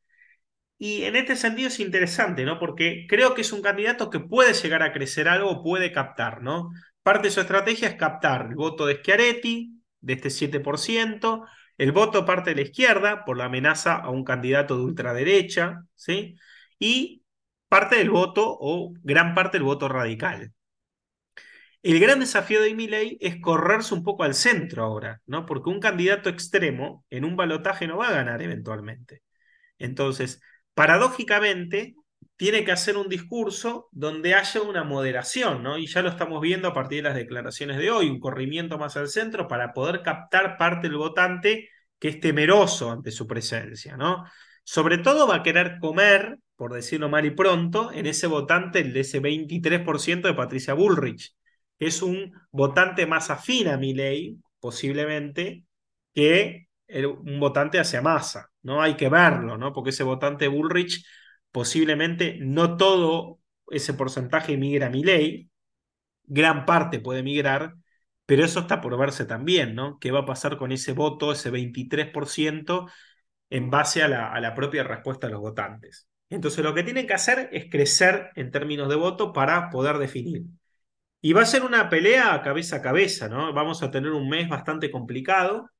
Y en este sentido es interesante, ¿no? Porque creo que es un candidato que puede llegar a crecer algo, puede captar, ¿no? Parte de su estrategia es captar el voto de Schiaretti, de este 7%, el voto parte de la izquierda por la amenaza a un candidato de ultraderecha, ¿sí? Y parte del voto o gran parte del voto radical. El gran desafío de Milley es correrse un poco al centro ahora, ¿no? Porque un candidato extremo en un balotaje no va a ganar eventualmente. Entonces, paradójicamente, tiene que hacer un discurso donde haya una moderación, ¿no? Y ya lo estamos viendo a partir de las declaraciones de hoy, un corrimiento más al centro para poder captar parte del votante que es temeroso ante su presencia, ¿no? Sobre todo va a querer comer, por decirlo mal y pronto, en ese votante, el de ese 23% de Patricia Bullrich, que es un votante más afín a mi ley, posiblemente, que un votante hacia masa, ¿no? Hay que verlo, ¿no? Porque ese votante Bullrich posiblemente no todo ese porcentaje migra a mi ley, gran parte puede migrar, pero eso está por verse también, ¿no? ¿Qué va a pasar con ese voto, ese 23%, en base a la, a la propia respuesta de los votantes? Entonces lo que tienen que hacer es crecer en términos de voto para poder definir. Y va a ser una pelea cabeza a cabeza, ¿no? Vamos a tener un mes bastante complicado,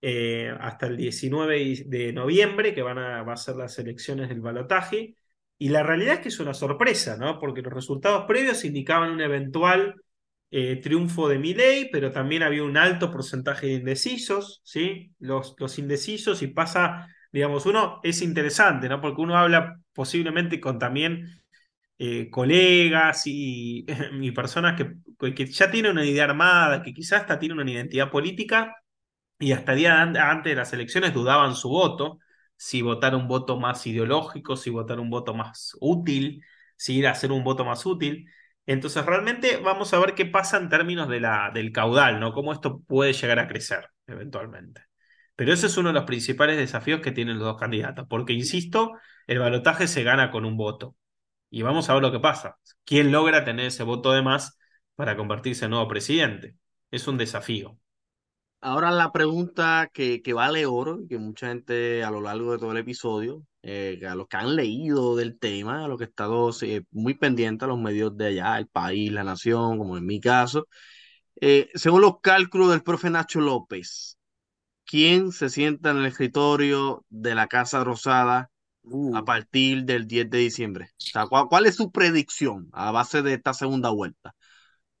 eh, hasta el 19 de noviembre, que van a, a ser las elecciones del balotaje. Y la realidad es que es una sorpresa, ¿no? Porque los resultados previos indicaban un eventual eh, triunfo de Milei, pero también había un alto porcentaje de indecisos, ¿sí? Los, los indecisos y pasa, digamos, uno es interesante, ¿no? Porque uno habla posiblemente con también eh, colegas y, (laughs) personas que, que, ya tienen una idea armada, que quizás hasta tienen una identidad política y hasta día antes de las elecciones dudaban su voto, si votar un voto más ideológico, si votar un voto más útil, si ir a hacer un voto más útil. Entonces, realmente vamos a ver qué pasa en términos de la, del caudal, ¿no? Cómo esto puede llegar a crecer eventualmente. Pero ese es uno de los principales desafíos que tienen los dos candidatos, porque, insisto, el balotaje se gana con un voto. Y vamos a ver lo que pasa. ¿Quién logra tener ese voto de más para convertirse en nuevo presidente? Es un desafío. Ahora la pregunta que, que vale oro, que mucha gente a lo largo de todo el episodio, eh, a los que han leído del tema, a los que han estado eh, muy pendientes a los medios de allá, el país, la nación, como en mi caso, eh, según los cálculos del profe Nacho López, ¿quién se sienta en el escritorio de la Casa Rosada a Uh, partir del 10 de diciembre? O sea, ¿cuál, cuál es su predicción a base de esta segunda vuelta?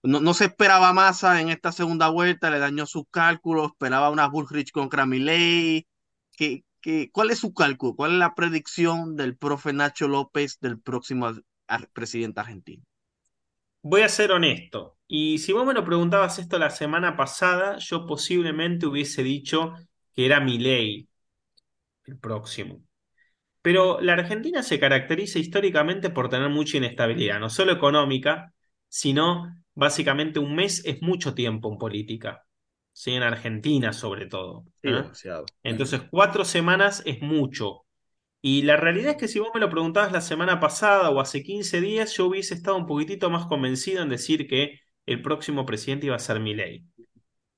No, no se esperaba Massa en esta segunda vuelta, le dañó sus cálculos, esperaba una Bullrich contra Milei. ¿Qué, qué, cuál es su cálculo? ¿Cuál es la predicción del profe Nacho López del próximo presidente argentino? Voy a ser honesto. Y si vos me lo preguntabas esto la semana pasada, yo posiblemente hubiese dicho que era Milei el próximo. Pero la Argentina se caracteriza históricamente por tener mucha inestabilidad, no solo económica, sino básicamente un mes es mucho tiempo en política, ¿sí? En Argentina sobre todo. Sí, ¿eh? demasiado. Entonces, cuatro semanas es mucho. Y la realidad es que si vos me lo preguntabas la semana pasada o hace 15 días, yo hubiese estado un poquitito más convencido en decir que el próximo presidente iba a ser Milei.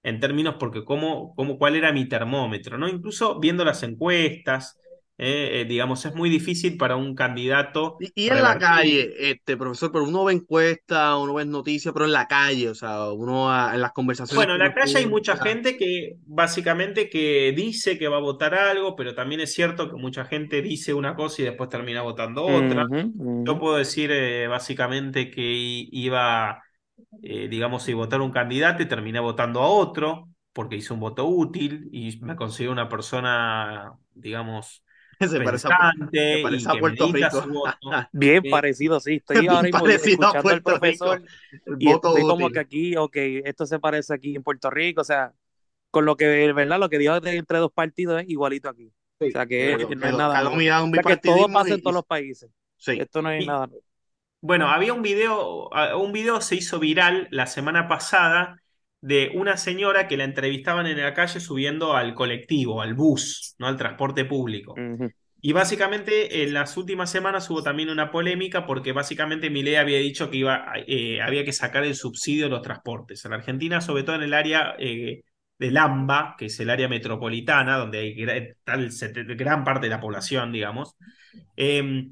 En términos porque cómo, cómo, cuál era mi termómetro, ¿no? Incluso viendo las encuestas, eh, eh, digamos, es muy difícil para un candidato Y, y en la calle, este profesor, pero uno ve encuestas, uno ve noticias, pero en la calle, o sea, uno en las conversaciones. Bueno, en la calle hay mucha gente que básicamente que dice que va a votar algo, pero también es cierto que mucha gente dice una cosa y después termina votando otra. Yo puedo decir eh, básicamente que iba, eh, digamos, a votar un candidato y terminé votando a otro porque hice un voto útil y me considero una persona, digamos, (laughs) se parece a, se pensante y parece a que Puerto medita Rico. su voto. (laughs) Bien Eh, parecido, sí. Estoy (laughs) Bien ahora mismo parecido a escuchando al Puerto Rico. profesor El y voto estoy como que aquí, ok, esto se parece aquí en Puerto Rico, o sea, con lo que, ¿verdad? Lo que dijo de entre dos partidos es igualito aquí. O sea, que no es nada O sea, que todo pasa y- en todos los países. Sí. Esto no es Y- nada nuevo. Bueno, había un video, ah, un video se hizo viral la semana pasada de una señora que la entrevistaban en la calle subiendo al colectivo, al bus, no al transporte público. Y básicamente en las últimas semanas hubo también una polémica porque básicamente Milei había dicho que iba, eh, había que sacar el subsidio de los transportes. En Argentina, sobre todo en el área eh, del AMBA, que es el área metropolitana, donde hay tal gran parte de la población, digamos, eh,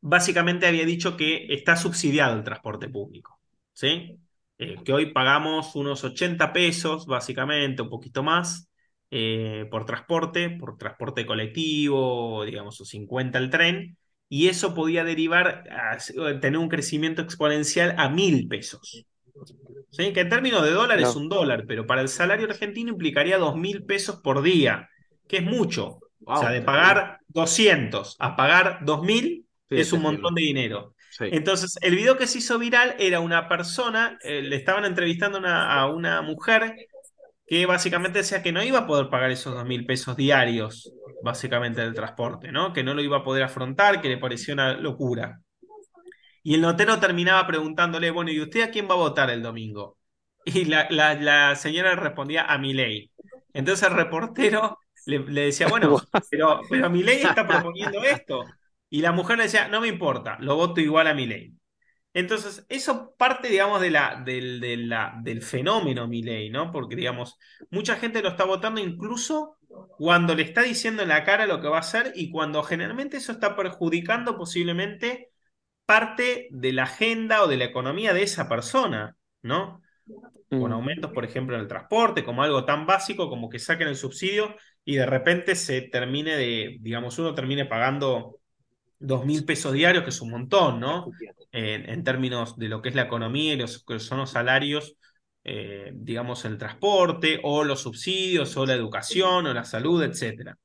básicamente había dicho que está subsidiado el transporte público, ¿sí? Eh, que hoy pagamos unos 80 pesos, básicamente, un poquito más, eh, por transporte, por transporte colectivo, digamos, o 50 el tren, y eso podía derivar a tener un crecimiento exponencial a mil pesos. ¿Sí? Que en términos de dólar es No. un dólar, pero para el salario argentino implicaría dos mil pesos por día, que es mucho. Wow, o sea, de pagar 200 a pagar 2000 Sí, es un montón de dinero. Sí. Entonces, el video que se hizo viral era una persona, eh, le estaban entrevistando una- a una mujer que básicamente decía que no iba a poder pagar esos dos mil pesos diarios, básicamente del transporte, ¿no? Que no lo iba a poder afrontar, que le pareció una locura. Y el notero terminaba preguntándole, bueno, ¿y usted a quién va a votar el domingo? Y la, la- la señora respondía a Milei. Entonces el reportero le, le decía, bueno, (laughs) pero, pero Milei está proponiendo esto. Y la mujer le decía, no me importa, lo voto igual a Milei. Entonces, eso parte, digamos, de la, del, de la- del fenómeno Milei, ¿no? Porque, digamos, mucha gente lo está votando incluso cuando le está diciendo en la cara lo que va a hacer y cuando generalmente eso está perjudicando posiblemente parte de la agenda o de la economía de esa persona, ¿no? Con Mm. aumentos, por ejemplo, en el transporte, como algo tan básico como que saquen el subsidio y de repente se termine de, digamos, uno termine pagando dos mil pesos diarios, que es un montón, ¿no? En, en términos de lo que es la economía y los que son los salarios, eh, digamos, en el transporte, o los subsidios, o la educación, o la salud, etcétera.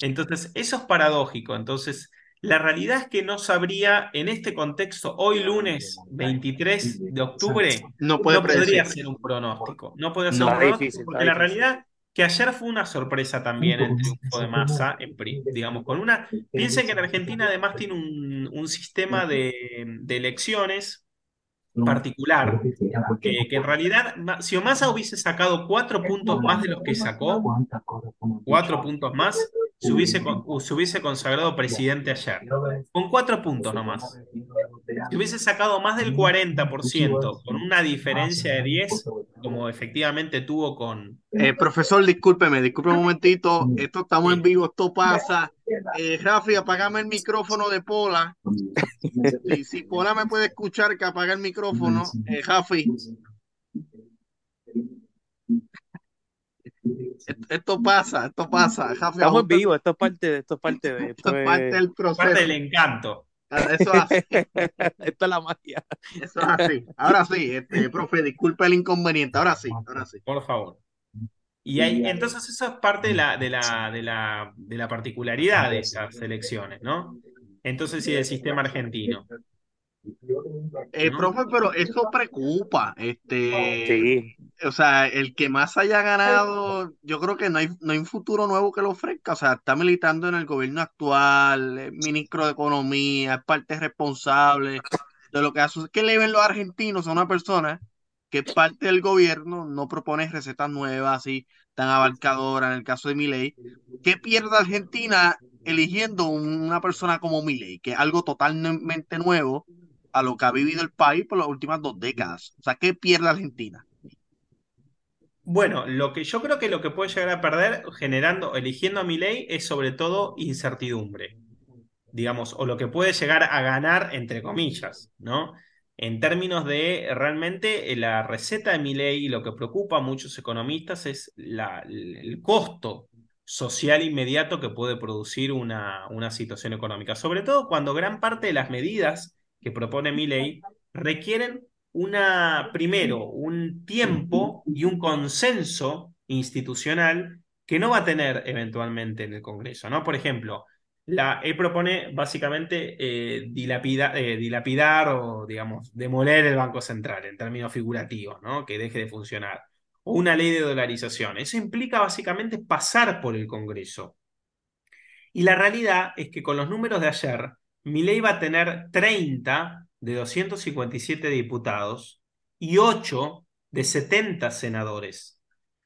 Entonces, eso es paradójico. Entonces, la realidad es que no sabría, en este contexto, hoy lunes 23 de octubre, No puede no podría ser un pronóstico. No podría ser No. un pronóstico difícil, porque la difícil. realidad que ayer fue una sorpresa también el triunfo de Massa, en digamos, con una... Piensen que en Argentina además tiene un, un sistema de, de elecciones particular, que, que en realidad, si Massa hubiese sacado cuatro puntos más de los que sacó, cuatro puntos más, se hubiese, con- se hubiese consagrado presidente ayer. Con cuatro puntos nomás. Si hubiese sacado más del 40% con una diferencia de 10, como efectivamente tuvo con... Eh, profesor, discúlpeme, discúlpeme un momentito, esto estamos en vivo, esto pasa. Eh, Rafi, apagame el micrófono de Pola. si Pola me puede escuchar, que apague el micrófono. Eh, Rafi. Esto pasa, esto pasa. Estamos en vivo, esto es parte, esto es parte de esto, es parte del proceso. Parte del encanto. Ah, eso es así. (laughs) Esto es la magia. Eso es así. Ahora sí, este, profe, disculpe el inconveniente. Ahora sí, ahora sí. Por favor. Y ahí, entonces eso es parte de la, de la, de la, de la particularidad de esas elecciones, ¿no? Entonces, sí, del sistema argentino. Eh, profe, pero eso preocupa. Este, O sea, el que más haya ganado, yo creo que no hay, no hay un futuro nuevo que lo ofrezca. O sea, está militando en el gobierno actual, ministro de Economía, es parte responsable de lo que hace. ¿Qué le ven los argentinos a una persona que es parte del gobierno, no propone recetas nuevas así tan abarcadoras en el caso de Milei? ¿Qué pierde Argentina eligiendo una persona como Milei, que es algo totalmente nuevo? A lo que ha vivido el país por las últimas dos décadas. O sea, ¿qué pierde Argentina? Bueno, lo que yo creo que lo que puede llegar a perder generando, eligiendo a mi ley es sobre todo incertidumbre, digamos, o lo que puede llegar a ganar, entre comillas, ¿no? En términos de realmente eh, la receta de mi ley y lo que preocupa a muchos economistas es el costo social inmediato que puede producir una, una situación económica, sobre todo cuando gran parte de las medidas que propone mi ley requieren una, primero, un tiempo y un consenso institucional que no va a tener eventualmente en el Congreso, ¿no? Por ejemplo, la E propone básicamente eh, eh, dilapidar o, digamos, demoler el Banco Central en términos figurativos, ¿no? Que deje de funcionar. O una ley de dolarización. Eso implica básicamente pasar por el Congreso. Y la realidad es que con los números de ayer, Milei va a tener 30 de 257 diputados y 8 de 70 senadores.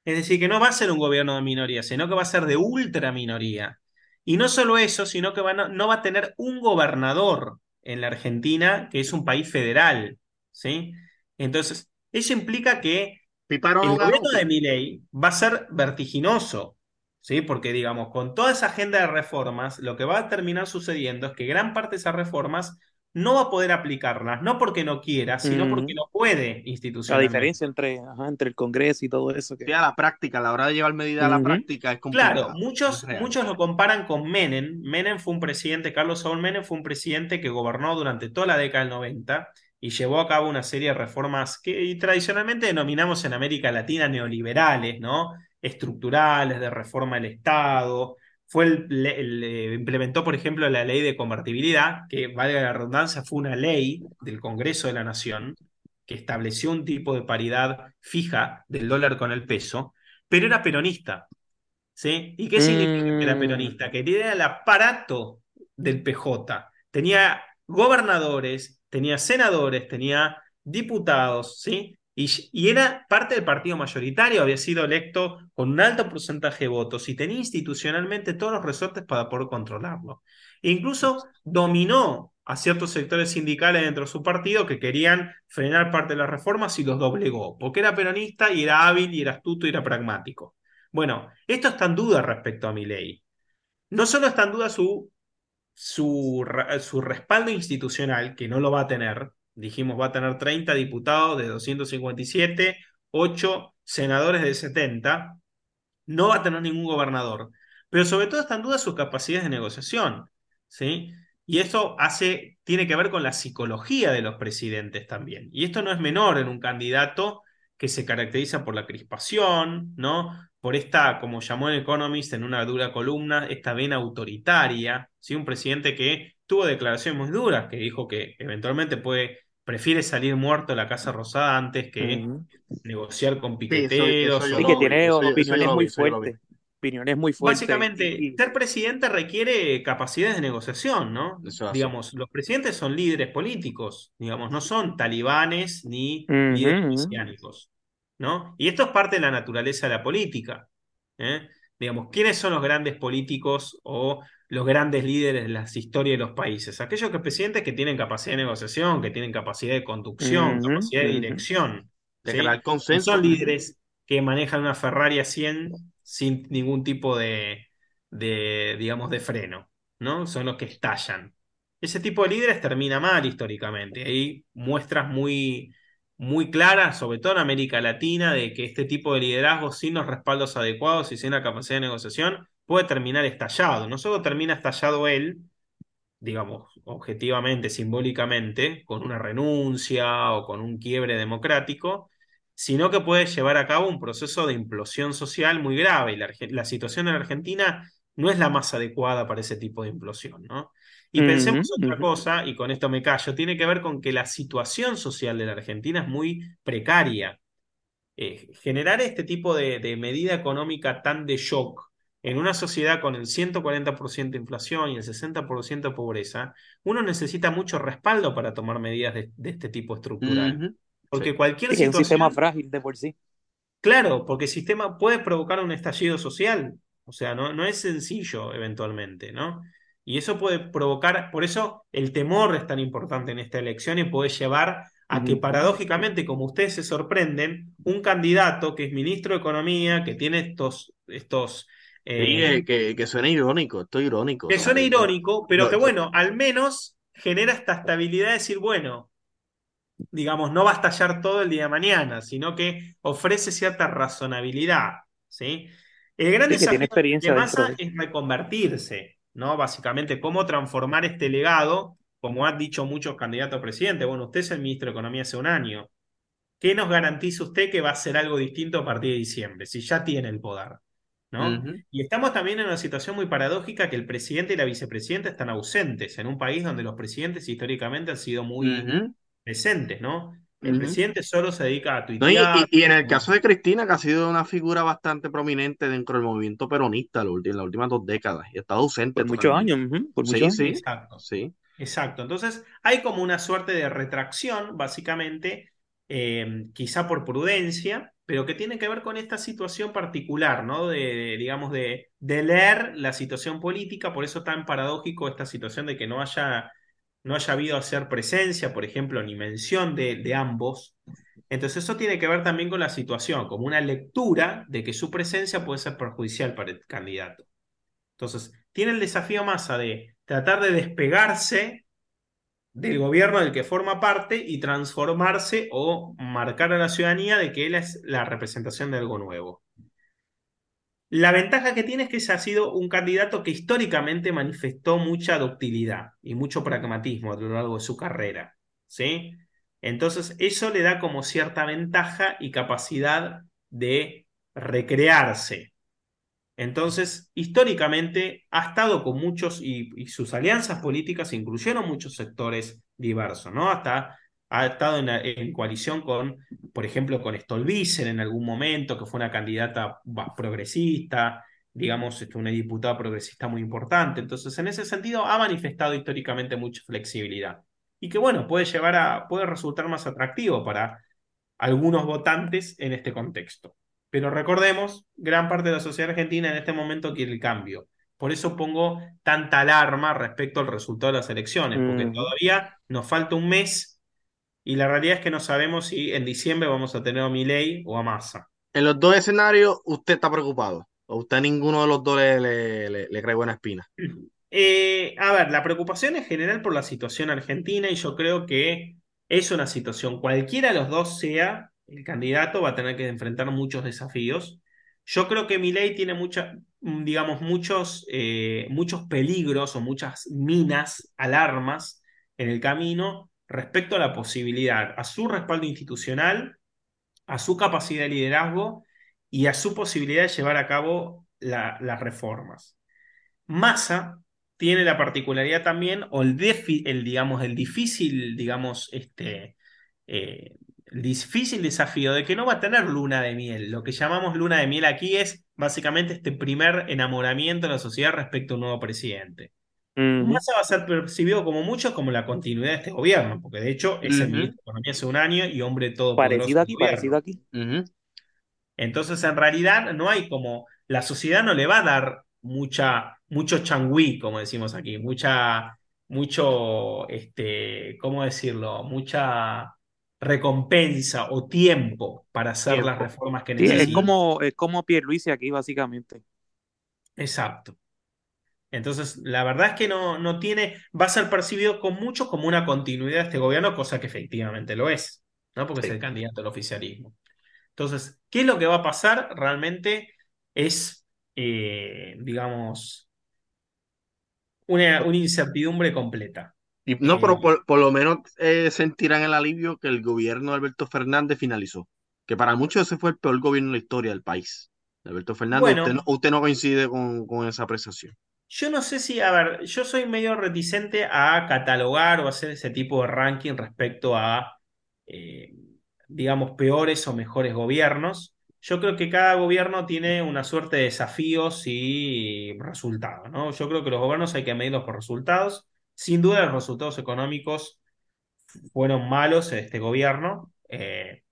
Es decir, que no va a ser un gobierno de minoría, sino que va a ser de ultraminoría. Y no solo eso, sino que no va a tener un gobernador en la Argentina, que es un país federal. ¿sí? Entonces, eso implica que el gobierno de Milei va a ser vertiginoso. ¿Sí? Porque, digamos, con toda esa agenda de reformas, lo que va a terminar sucediendo es que gran parte de esas reformas no va a poder aplicarlas, no porque no quiera, sino porque no puede institucionalmente. La diferencia entre, entre el Congreso y todo eso. Que... a la práctica, a la hora de llevar medidas a la práctica es complicado. Claro, muchos, muchos lo comparan con Menem. Menem fue un presidente, Carlos Saúl Menem fue un presidente que gobernó durante toda la década del 90 y llevó a cabo una serie de reformas que tradicionalmente denominamos en América Latina neoliberales, ¿no? Estructurales, de reforma del Estado. Fue el, eh, implementó, por ejemplo, la ley de convertibilidad, que, valga la redundancia, fue una ley del Congreso de la Nación que estableció un tipo de paridad fija del dólar con el peso, pero era peronista. ¿sí? ¿Y qué significa que era mm. peronista? Que era el aparato del PJ. Tenía gobernadores, tenía senadores, tenía diputados, ¿sí? Y, era parte del partido mayoritario, había sido electo con un alto porcentaje de votos y tenía institucionalmente todos los resortes para poder controlarlo. E incluso dominó a ciertos sectores sindicales dentro de su partido que querían frenar parte de las reformas y los doblegó, porque era peronista y era hábil y era astuto y era pragmático. Bueno, esto está en duda respecto a mi ley. No solo está en duda su, su, su respaldo institucional, que no lo va a tener, dijimos va a tener 30 diputados de 257, 8 senadores de 70, no va a tener ningún gobernador, pero sobre todo está en duda sus capacidades de negociación, ¿sí? Y esto hace, tiene que ver con la psicología de los presidentes también. Y esto no es menor en un candidato que se caracteriza por la crispación, ¿no? Por esta, como llamó el Economist en una dura columna, esta vena autoritaria, ¿sí? Un presidente que tuvo declaraciones muy duras, que dijo que eventualmente puede prefiere salir muerto de la Casa Rosada antes que negociar con piqueteros. Sí, que tiene opiniones muy fuertes. Opiniones muy fuertes. Básicamente, ser presidente requiere capacidades de negociación, ¿no? digamos, los presidentes son líderes políticos, digamos, no son talibanes ni líderes mesiánicos, ¿no? Y esto es parte de la naturaleza de la política. ¿eh? Digamos, ¿quiénes son los grandes políticos o los grandes líderes de las historias de los países, aquellos que presidentes que tienen capacidad de negociación, que tienen capacidad de conducción, capacidad de dirección. crear consenso. son líderes que manejan una Ferrari a 100 sin ningún tipo de, de, digamos, de freno, ¿no? Son los que estallan. Ese tipo de líderes termina mal históricamente. Hay muestras muy, muy claras, sobre todo en América Latina, de que este tipo de liderazgo sin los respaldos adecuados y sin la capacidad de negociación puede terminar estallado. No solo termina estallado él, digamos, objetivamente, simbólicamente, con una renuncia o con un quiebre democrático, sino que puede llevar a cabo un proceso de implosión social muy grave. Y la, situación en Argentina no es la más adecuada para ese tipo de implosión, ¿no? Y pensemos otra cosa, y con esto me callo, tiene que ver con que la situación social de la Argentina es muy precaria. Eh, generar este tipo de, de medida económica tan de shock en una sociedad con el 140% de inflación y el 60% de pobreza, uno necesita mucho respaldo para tomar medidas de, este tipo estructural. Porque cualquier situación... Es un sistema frágil de por sí. Claro, porque el sistema puede provocar un estallido social. O sea, no, no es sencillo eventualmente, ¿no? Y eso puede provocar, por eso el temor es tan importante en esta elección y puede llevar a que paradójicamente, como ustedes se sorprenden, un candidato que es ministro de Economía, que tiene estos, estos eh, que, suena irónico, esto irónico. Que suena irónico, pero que bueno, al menos genera esta estabilidad de decir, bueno, digamos, no va a estallar todo el día de mañana, sino que ofrece cierta razonabilidad. ¿sí? El gran desafío de Massa es reconvertirse, ¿no? Básicamente, cómo transformar este legado, como han dicho muchos candidatos a presidente. Bueno, usted es el ministro de Economía hace un año. ¿Qué nos garantiza usted que va a ser algo distinto a partir de diciembre, si ya tiene el poder? Y estamos también en una situación muy paradójica que el presidente y la vicepresidenta están ausentes en un país donde los presidentes históricamente han sido muy presentes, ¿no? El presidente solo se dedica a tuitear. y, en el caso de Cristina, que ha sido una figura bastante prominente dentro del movimiento peronista en las últimas dos décadas, y ha estado ausente. Por muchos años, por muchos sí, Exacto. Sí. Exacto. Entonces, hay como una suerte de retracción, básicamente, eh, quizá por prudencia, pero que tiene que ver con esta situación particular, ¿no? De, digamos, de, de, leer la situación política, por eso tan paradójico esta situación de que no haya, no haya habido hacer presencia, por ejemplo, ni mención de, ambos. Entonces eso tiene que ver también con la situación, como una lectura de que su presencia puede ser perjudicial para el candidato. Entonces, tiene el desafío masa de tratar de despegarse del gobierno del que forma parte y transformarse o marcar a la ciudadanía de que él es la representación de algo nuevo. La ventaja que tiene es que se ha sido un candidato que históricamente manifestó mucha ductilidad y mucho pragmatismo a lo largo de su carrera. ¿sí? Entonces, eso le da como cierta ventaja y capacidad de recrearse entonces, históricamente ha estado con muchos y, sus alianzas políticas incluyeron muchos sectores diversos, ¿no? Hasta ha estado en, coalición con, por ejemplo, con Stolbizer en algún momento, que fue una candidata progresista, digamos, este, una diputada progresista muy importante. Entonces, en ese sentido, ha manifestado históricamente mucha flexibilidad. Y que, bueno, puede llevar a, puede resultar más atractivo para algunos votantes en este contexto. Pero recordemos, gran parte de la sociedad argentina en este momento quiere el cambio. Por eso pongo tanta alarma respecto al resultado de las elecciones, porque mm. todavía nos falta un mes y la realidad es que no sabemos si en diciembre vamos a tener a Milei o a Massa. En los dos escenarios, ¿usted está preocupado? ¿O usted ninguno de los dos le, le, cree buena espina? Eh, a ver, la preocupación es general por la situación argentina y yo creo que es una situación, cualquiera de los dos sea, el candidato va a tener que enfrentar muchos desafíos. Yo creo que mi ley tiene mucha, mm, digamos, muchos, eh, muchos peligros o muchas minas, alarmas en el camino respecto a la posibilidad, a su respaldo institucional, a su capacidad de liderazgo y a su posibilidad de llevar a cabo las reformas. Massa tiene la particularidad también, o el, el digamos, el difícil, digamos, este, eh, difícil desafío de que no va a tener luna de miel. Lo que llamamos luna de miel aquí es básicamente este primer enamoramiento de la sociedad respecto a un nuevo presidente. Más va a ser percibido como mucho como la continuidad de este gobierno, porque de hecho es el ministro de Economía hace un año y hombre todo Parecido aquí, parecido aquí. Entonces, en realidad, no hay como. La sociedad no le va a dar mucha, mucho changüí, como decimos aquí, mucha, mucho, este, ¿cómo decirlo? Mucha recompensa o tiempo para hacer las reformas que necesitan. es como, es como Pierluisi aquí, básicamente. Exacto. Entonces, la verdad es que no, no tiene, va a ser percibido con mucho como una continuidad de este gobierno, cosa que efectivamente lo es, ¿no? Porque es el candidato al oficialismo. Entonces, ¿qué es lo que va a pasar? Realmente es, eh, digamos, una, una, incertidumbre completa. Y, no, pero eh, por, lo menos eh, sentirán el alivio que el gobierno de Alberto Fernández finalizó. Que para muchos ese fue el peor gobierno en la historia del país. Alberto Fernández, usted, no, coincide con, con esa apreciación. Yo no sé si, a ver, yo soy medio reticente a catalogar o hacer ese tipo de ranking respecto a, eh, digamos, peores o mejores gobiernos. Yo creo que cada gobierno tiene una suerte de desafíos y resultados, ¿no? Yo creo que los gobiernos hay que medirlos por resultados. Sin duda, los resultados económicos fueron malos en este gobierno. Eh,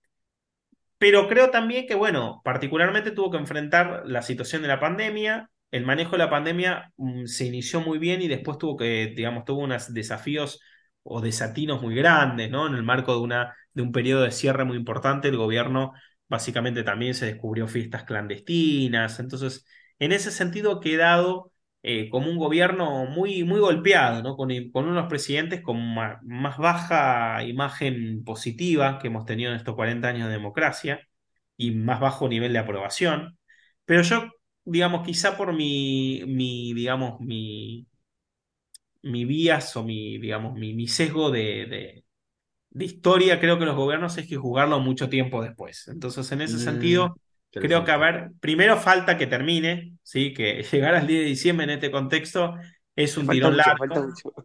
pero creo también que, bueno, particularmente tuvo que enfrentar la situación de la pandemia, el manejo de la pandemia mm, se inició muy bien y después tuvo que, digamos, tuvo unos desafíos o desatinos muy grandes, ¿no? En el marco de, una, de un periodo de cierre muy importante, el gobierno básicamente también se descubrió fiestas clandestinas, entonces, en ese sentido ha quedado eh, como un gobierno muy, muy golpeado, ¿no? Con, con unos presidentes con más, más, baja imagen positiva que hemos tenido en estos 40 años de democracia y más bajo nivel de aprobación. Pero yo digamos, quizá por mi, mi digamos, mi, mi vías o mi, digamos, mi, sesgo de, de, historia, creo que los gobiernos hay que jugarlo mucho tiempo después. Entonces, en ese mm, sentido, creo que, a ver, primero falta que termine, ¿sí? Que (laughs) llegar al 10 de diciembre en este contexto es un tirón largo.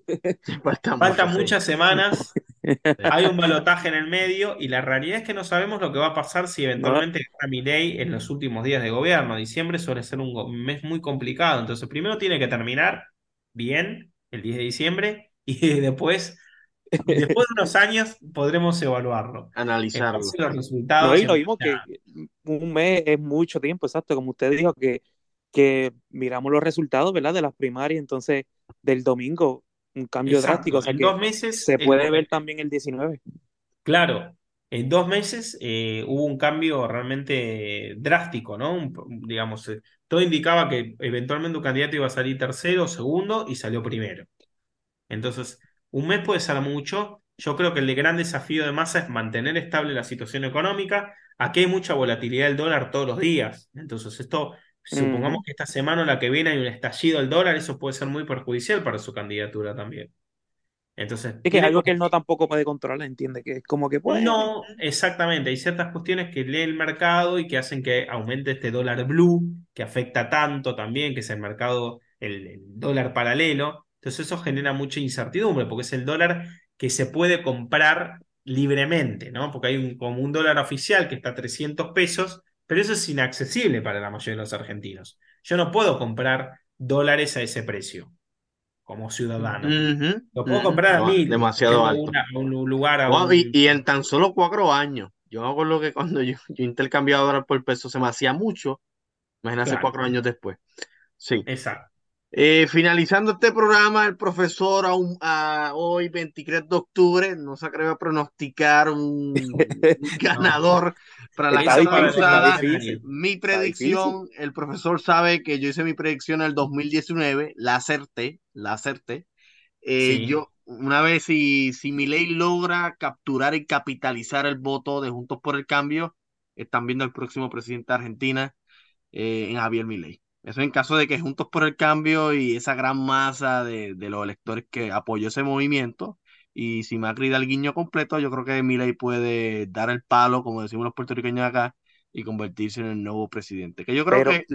(laughs) Falta, falta muchas semanas. Hay (laughs) un balotaje en el medio y la realidad es que no sabemos lo que va a pasar si eventualmente gana Milei en los últimos días de gobierno. Diciembre suele ser un mes muy complicado. Entonces, primero tiene que terminar bien el 10 de diciembre y (laughs) después, después de unos años, podremos evaluarlo. Analizarlo. Los resultados. y lo vimos que un mes es mucho tiempo, exacto, como usted dijo, que, que miramos los resultados, ¿verdad? De las primarias, entonces del domingo un cambio drástico. O sea en dos meses. Se puede ver también el 19. Claro, en dos meses eh, hubo un cambio realmente drástico, ¿no? digamos, eh, todo indicaba que eventualmente un candidato iba a salir tercero, segundo y salió primero. Entonces, un mes puede ser mucho. Yo creo que el gran desafío de masa es mantener estable la situación económica. Aquí hay mucha volatilidad del dólar todos los días. Entonces, esto Supongamos que esta semana o la que viene hay un estallido del dólar, eso puede ser muy perjudicial para su candidatura también. Entonces, es que es algo que él no tampoco puede controlar, entiende que es como que puede. No, exactamente. Hay ciertas cuestiones que lee el mercado y que hacen que aumente este dólar blue, que afecta tanto también, que es el mercado, el, dólar paralelo. Entonces, eso genera mucha incertidumbre, porque es el dólar que se puede comprar libremente, ¿no? Porque hay un, como un dólar oficial que está a 300 pesos pero eso es inaccesible para la mayoría de los argentinos. Yo no puedo comprar dólares a ese precio como ciudadano. Lo puedo comprar a mí. Demasiado alto. un lugar y, en tan solo cuatro años. Yo hago lo que cuando yo, (laughs) yo intercambiaba dólar por peso se me hacía mucho. Imagínate cuatro años después. Sí. Exacto. Eh, finalizando este programa, el profesor hoy, 23 de octubre, no se atreve a pronosticar un, (laughs) ganador para la casa pasada. Mi predicción, el profesor sabe que yo hice mi predicción en el 2019, la acerté, la acerté. Eh, yo, una vez si, si mi ley logra capturar y capitalizar el voto de Juntos por el Cambio, están viendo al próximo presidente de Argentina eh, en Javier Milei. Eso en caso de que Juntos por el Cambio y esa gran masa de, los electores que apoyó ese movimiento, y si Macri da el guiño completo, yo creo que Milei puede dar el palo, como decimos los puertorriqueños acá, y convertirse en el nuevo presidente. Que yo creo que.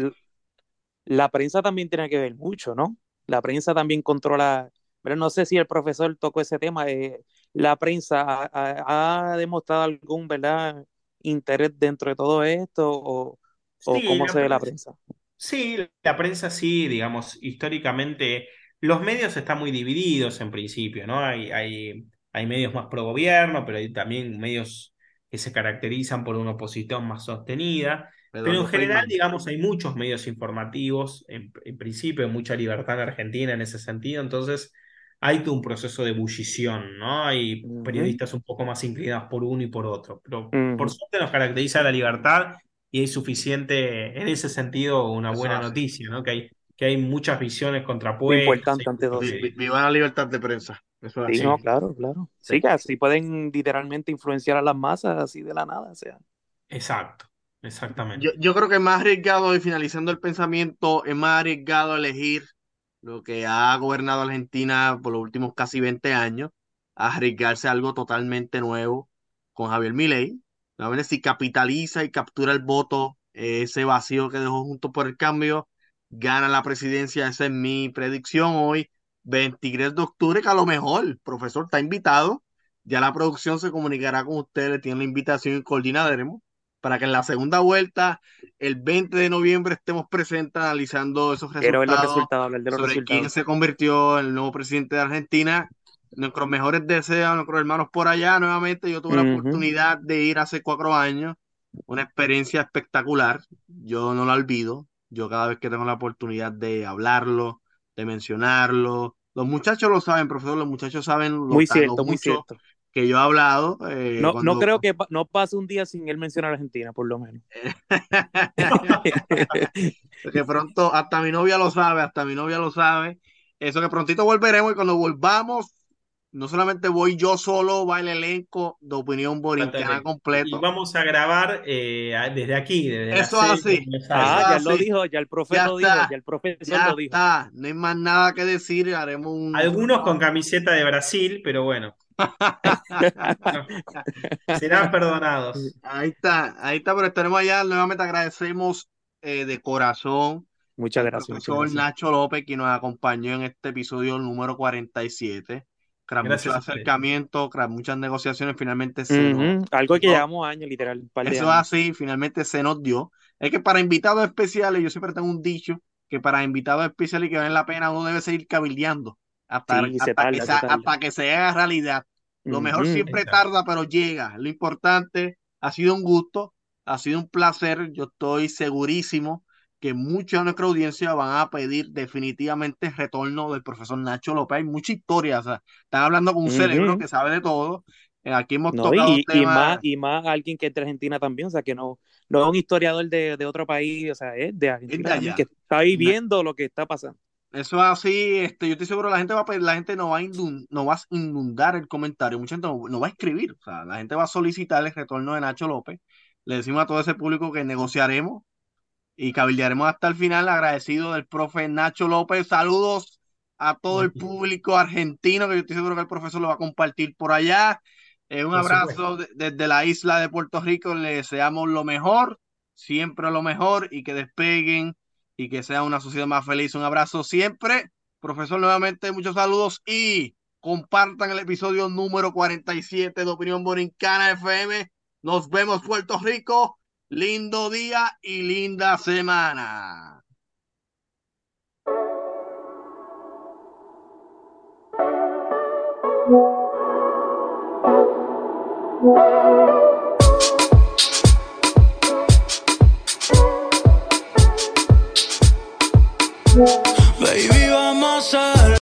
La prensa también tiene que ver mucho, ¿no? La prensa también controla. Pero no sé si el profesor tocó ese tema. Eh, la prensa ha, demostrado algún, ¿verdad? interés dentro de todo esto o, cómo se ve la prensa. Sí, la prensa sí, digamos, históricamente los medios están muy divididos en principio, ¿no? Hay, hay, hay medios más pro gobierno, pero hay también medios que se caracterizan por una oposición más sostenida. Pero, en general, digamos, hay muchos medios informativos, en, principio, mucha libertad en Argentina en ese sentido, entonces hay todo un proceso de ebullición, ¿no? Hay periodistas un poco más inclinados por uno y por otro, pero por suerte nos caracteriza la libertad y es suficiente en ese sentido una buena noticia, ¿no? Que hay, que hay muchas visiones contrapuestas. Importante ante dos. Viva la libertad de prensa. sí, no, claro, claro. Sí, que así pueden literalmente influenciar a las masas así de la nada, o sea. Exacto, exactamente. Yo, yo creo que es más arriesgado, y finalizando el pensamiento, es más arriesgado elegir lo que ha gobernado Argentina por los últimos casi 20 años, arriesgarse a algo totalmente nuevo con Javier Milei. A ver si capitaliza y captura el voto, ese vacío que dejó junto por el cambio, gana la presidencia. Esa es mi predicción hoy, 23 de octubre, que a lo mejor el profesor está invitado. Ya la producción se comunicará con ustedes, tiene la invitación y coordinaremos para que en la segunda vuelta, el 20 de noviembre, estemos presentes analizando esos resultados, de los sobre quién se convirtió en el nuevo presidente de Argentina. Nuestros mejores deseos a nuestros hermanos por allá. Nuevamente, yo tuve la oportunidad de ir hace cuatro años, una experiencia espectacular. Yo no la olvido. Yo cada vez que tengo la oportunidad de hablarlo, de mencionarlo, los muchachos lo saben, profesor, los muchachos saben lo, muy cierto, muy cierto que yo he hablado. Eh, no, no creo que no pase un día sin él mencionar a Argentina, por lo menos. (laughs) que pronto, hasta mi novia lo sabe, hasta mi novia lo sabe. Eso que prontito volveremos y cuando volvamos, no solamente voy yo solo, va el elenco de Opinión Borincana completo. Y vamos a grabar eh, desde aquí. Desde eso así. Ah, ya lo dijo, ya el profe lo dijo, ya el profesor lo dijo. Está. No hay más nada que decir, haremos un... Algunos con camiseta de Brasil, pero bueno. (laughs) serán perdonados. Ahí está, ahí está, pero estaremos allá. Nuevamente agradecemos eh, de corazón Muchas gracias. profesor Nacho López, quien nos acompañó en este episodio número 47 tras muchos acercamientos, tras muchas negociaciones, finalmente se Algo que llevamos años, literal. Eso es así, finalmente se nos dio. Es que para invitados especiales, yo siempre tengo un dicho, que para invitados especiales que valen la pena, uno debe seguir cabildeando hasta, hasta, que, se, haga realidad. Lo mejor siempre tarda, pero llega. Lo importante, ha sido un gusto, ha sido un placer. Yo estoy segurísimo que mucha de nuestra audiencia van a pedir definitivamente el retorno del profesor Nacho López. Hay mucha historia, o sea, están hablando con un cerebro que sabe de todo. Eh, aquí hemos tocado y, y, más, y más alguien que es de Argentina también, o sea, que no, no es un historiador de, de otro país, o sea, es de Argentina que está viviendo lo que está pasando. Eso es así, este, yo estoy seguro la gente va a la gente no va a inundar, no va a inundar el comentario, mucha gente no, va a escribir, o sea, la gente va a solicitar el retorno de Nacho López. Le decimos a todo ese público que negociaremos y cabildearemos hasta el final, agradecido del profe Nacho López. Saludos a todo el (laughs) público argentino, que yo estoy seguro que el profesor lo va a compartir por allá. Eh, un abrazo desde la isla de Puerto Rico, le deseamos lo mejor, siempre lo mejor y que despeguen y que sea una sociedad más feliz. Un abrazo siempre. Profesor, nuevamente muchos saludos y compartan el episodio número 47 de Opinión Borincana FM. Nos vemos Puerto Rico. Lindo día y linda semana. Baby, vamos a